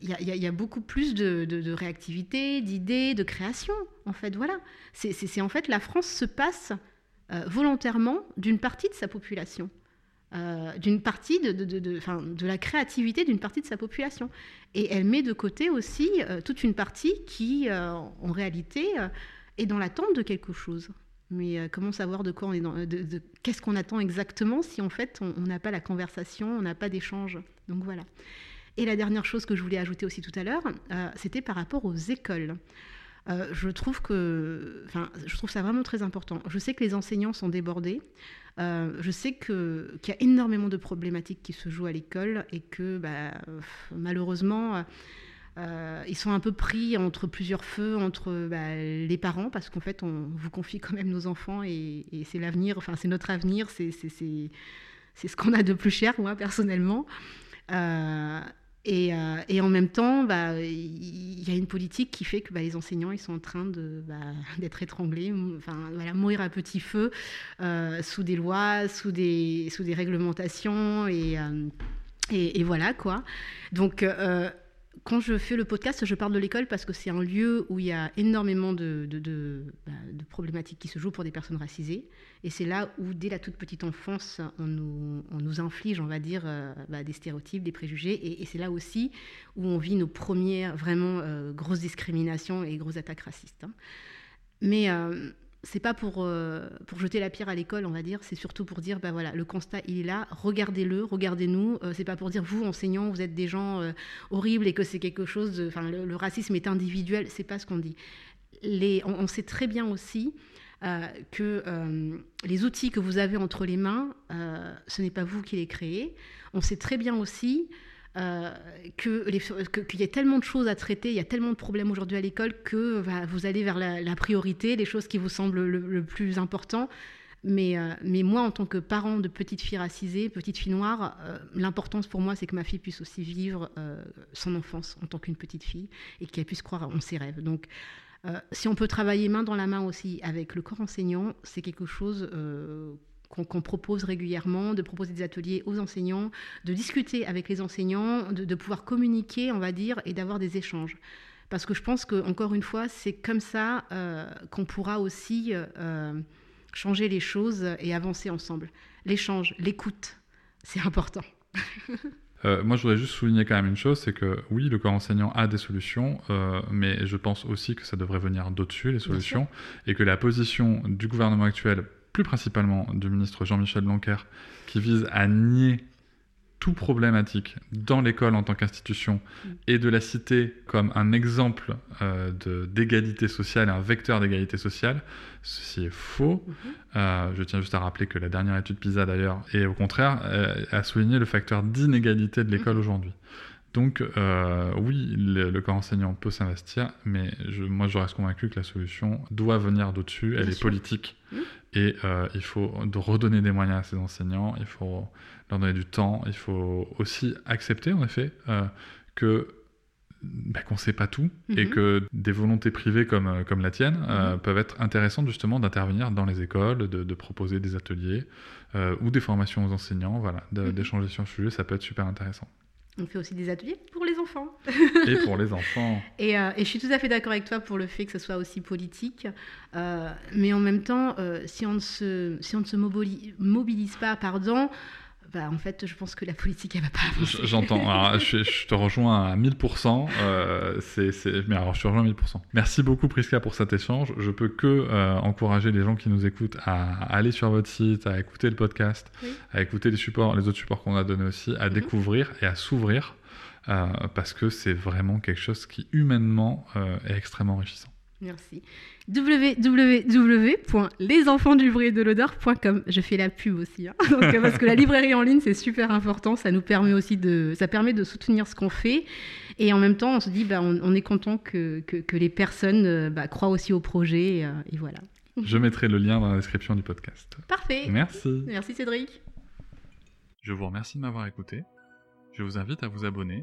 il y, y, a beaucoup plus de, de réactivité, d'idées, de création en fait voilà. C'est en fait la France se passe volontairement d'une partie de sa population euh, d'une partie de, de, de, de, la créativité d'une partie de sa population. Et elle met de côté aussi euh, toute une partie qui, euh, en réalité, est dans l'attente de quelque chose. Mais comment savoir de quoi on est dans, de, qu'est-ce qu'on attend exactement si en fait on n'a pas la conversation, on n'a pas d'échange? Donc voilà. Et la dernière chose que je voulais ajouter aussi tout à l'heure, c'était par rapport aux écoles. Je, trouve que, je trouve ça vraiment très important. Je sais que les enseignants sont débordés. Euh, je sais qu'il y a énormément de problématiques qui se jouent à l'école et que bah, malheureusement, euh, ils sont un peu pris entre plusieurs feux, entre bah, les parents, parce qu'en fait, on vous confie quand même nos enfants et, c'est l'avenir, enfin, c'est notre avenir, c'est ce qu'on a de plus cher, moi, personnellement. Euh, et, en même temps, bah, il y a une politique qui fait que bah, les enseignants ils sont en train bah, d'être étranglés, enfin, voilà, mourir à petit feu euh, sous des lois, sous des, réglementations. Euh, et voilà quoi. Donc quand je fais le podcast, je parle de l'école parce que c'est un lieu où il y a énormément de, bah, problématiques qui se jouent pour des personnes racisées. Et c'est là où, dès la toute petite enfance, on nous, inflige, on va dire, euh, bah, des stéréotypes, des préjugés. Et, c'est là aussi où on vit nos premières vraiment euh, grosses discriminations et grosses attaques racistes. Hein. Mais euh, c'est pas pour, euh, pour jeter la pierre à l'école, on va dire, c'est surtout pour dire, ben voilà, le constat, il est là, regardez-le, regardez-nous. Euh, c'est pas pour dire, vous, enseignants, vous êtes des gens euh, horribles et que c'est quelque chose, enfin, le, racisme est individuel, c'est pas ce qu'on dit. Les, on, sait très bien aussi que les outils que vous avez entre les mains, ce n'est pas vous qui les créez. On sait très bien aussi euh, qu'il y a tellement de choses à traiter, il y a tellement de problèmes aujourd'hui à l'école que vous allez vers la, priorité, les choses qui vous semblent le, plus important. Mais, euh, mais, moi, en tant que parent de petite fille racisée, petite fille noire, euh, l'importance pour moi, c'est que ma fille puisse aussi vivre son enfance en tant qu'une petite fille et qu'elle puisse croire en ses rêves. Donc, si on peut travailler main dans la main aussi avec le corps enseignant, c'est quelque chose qu'on propose régulièrement, de proposer des ateliers aux enseignants, de discuter avec les enseignants, de, pouvoir communiquer, on va dire, et d'avoir des échanges. Parce que je pense que encore une fois, c'est comme ça euh, qu'on pourra aussi euh, changer les choses et avancer ensemble. L'échange, l'écoute, c'est important.
Euh, moi, je voudrais juste souligner quand même une chose, c'est que oui, le corps enseignant a des solutions, mais je pense aussi que ça devrait venir d'au-dessus, les solutions, et que la position du gouvernement actuel plus principalement du ministre Jean-Michel Blanquer, qui vise à nier tout problématique dans l'école en tant qu'institution et de la citer comme un exemple euh, d'égalité sociale, un vecteur d'égalité sociale, ceci est faux. Mm-hmm. Euh, je tiens juste à rappeler que la dernière étude PISA d'ailleurs, est au contraire, euh, a souligné le facteur d'inégalité de l'école mm-hmm. aujourd'hui. Donc euh, oui, le, corps enseignant peut s'investir, mais je, moi je reste convaincu que la solution doit venir d'au-dessus, elle est politique, mmh. Et euh, il faut redonner des moyens à ces enseignants, il faut leur donner du temps, il faut aussi accepter en effet euh, que bah, qu'on ne sait pas tout et mmh. que des volontés privées comme, comme la tienne mmh. peuvent être intéressantes justement d'intervenir dans les écoles, de, proposer des ateliers ou des formations aux enseignants, voilà, d'échanger sur le sujet, ça peut être super intéressant.
On fait aussi des ateliers pour les enfants.
et pour les enfants.
Et, euh, et, je suis tout à fait d'accord avec toi pour le fait que ce soit aussi politique. Euh, mais en même temps, euh, si, on ne se, si on ne se mobilise pas, pardon, bah, en fait, je pense que la politique, elle va pas avancer.
J'entends. je, te rejoins à 1000%. Euh, mais alors, je te rejoins à 1000%. Merci beaucoup, Prisca, pour cet échange. Je peux que euh, encourager les gens qui nous écoutent à, aller sur votre site, à écouter le podcast, à écouter les supports, les autres supports qu'on a donnés aussi, à mhm. découvrir et à s'ouvrir, euh, parce que c'est vraiment quelque chose qui humainement est extrêmement enrichissant.
Merci. www.lesenfantsdubruitdelodeur.com. Je fais la pub aussi, hein. Parce que la librairie en ligne c'est super important. Ça nous permet aussi de, ça permet de soutenir ce qu'on fait, et en même temps on se dit, bah, on, est content que, que, les personnes euh, bah, croient aussi au projet, et, euh, et voilà.
Je mettrai le lien dans la description du podcast.
Parfait.
Merci.
Merci Cédric.
Je vous remercie de m'avoir écouté. Je vous invite à vous abonner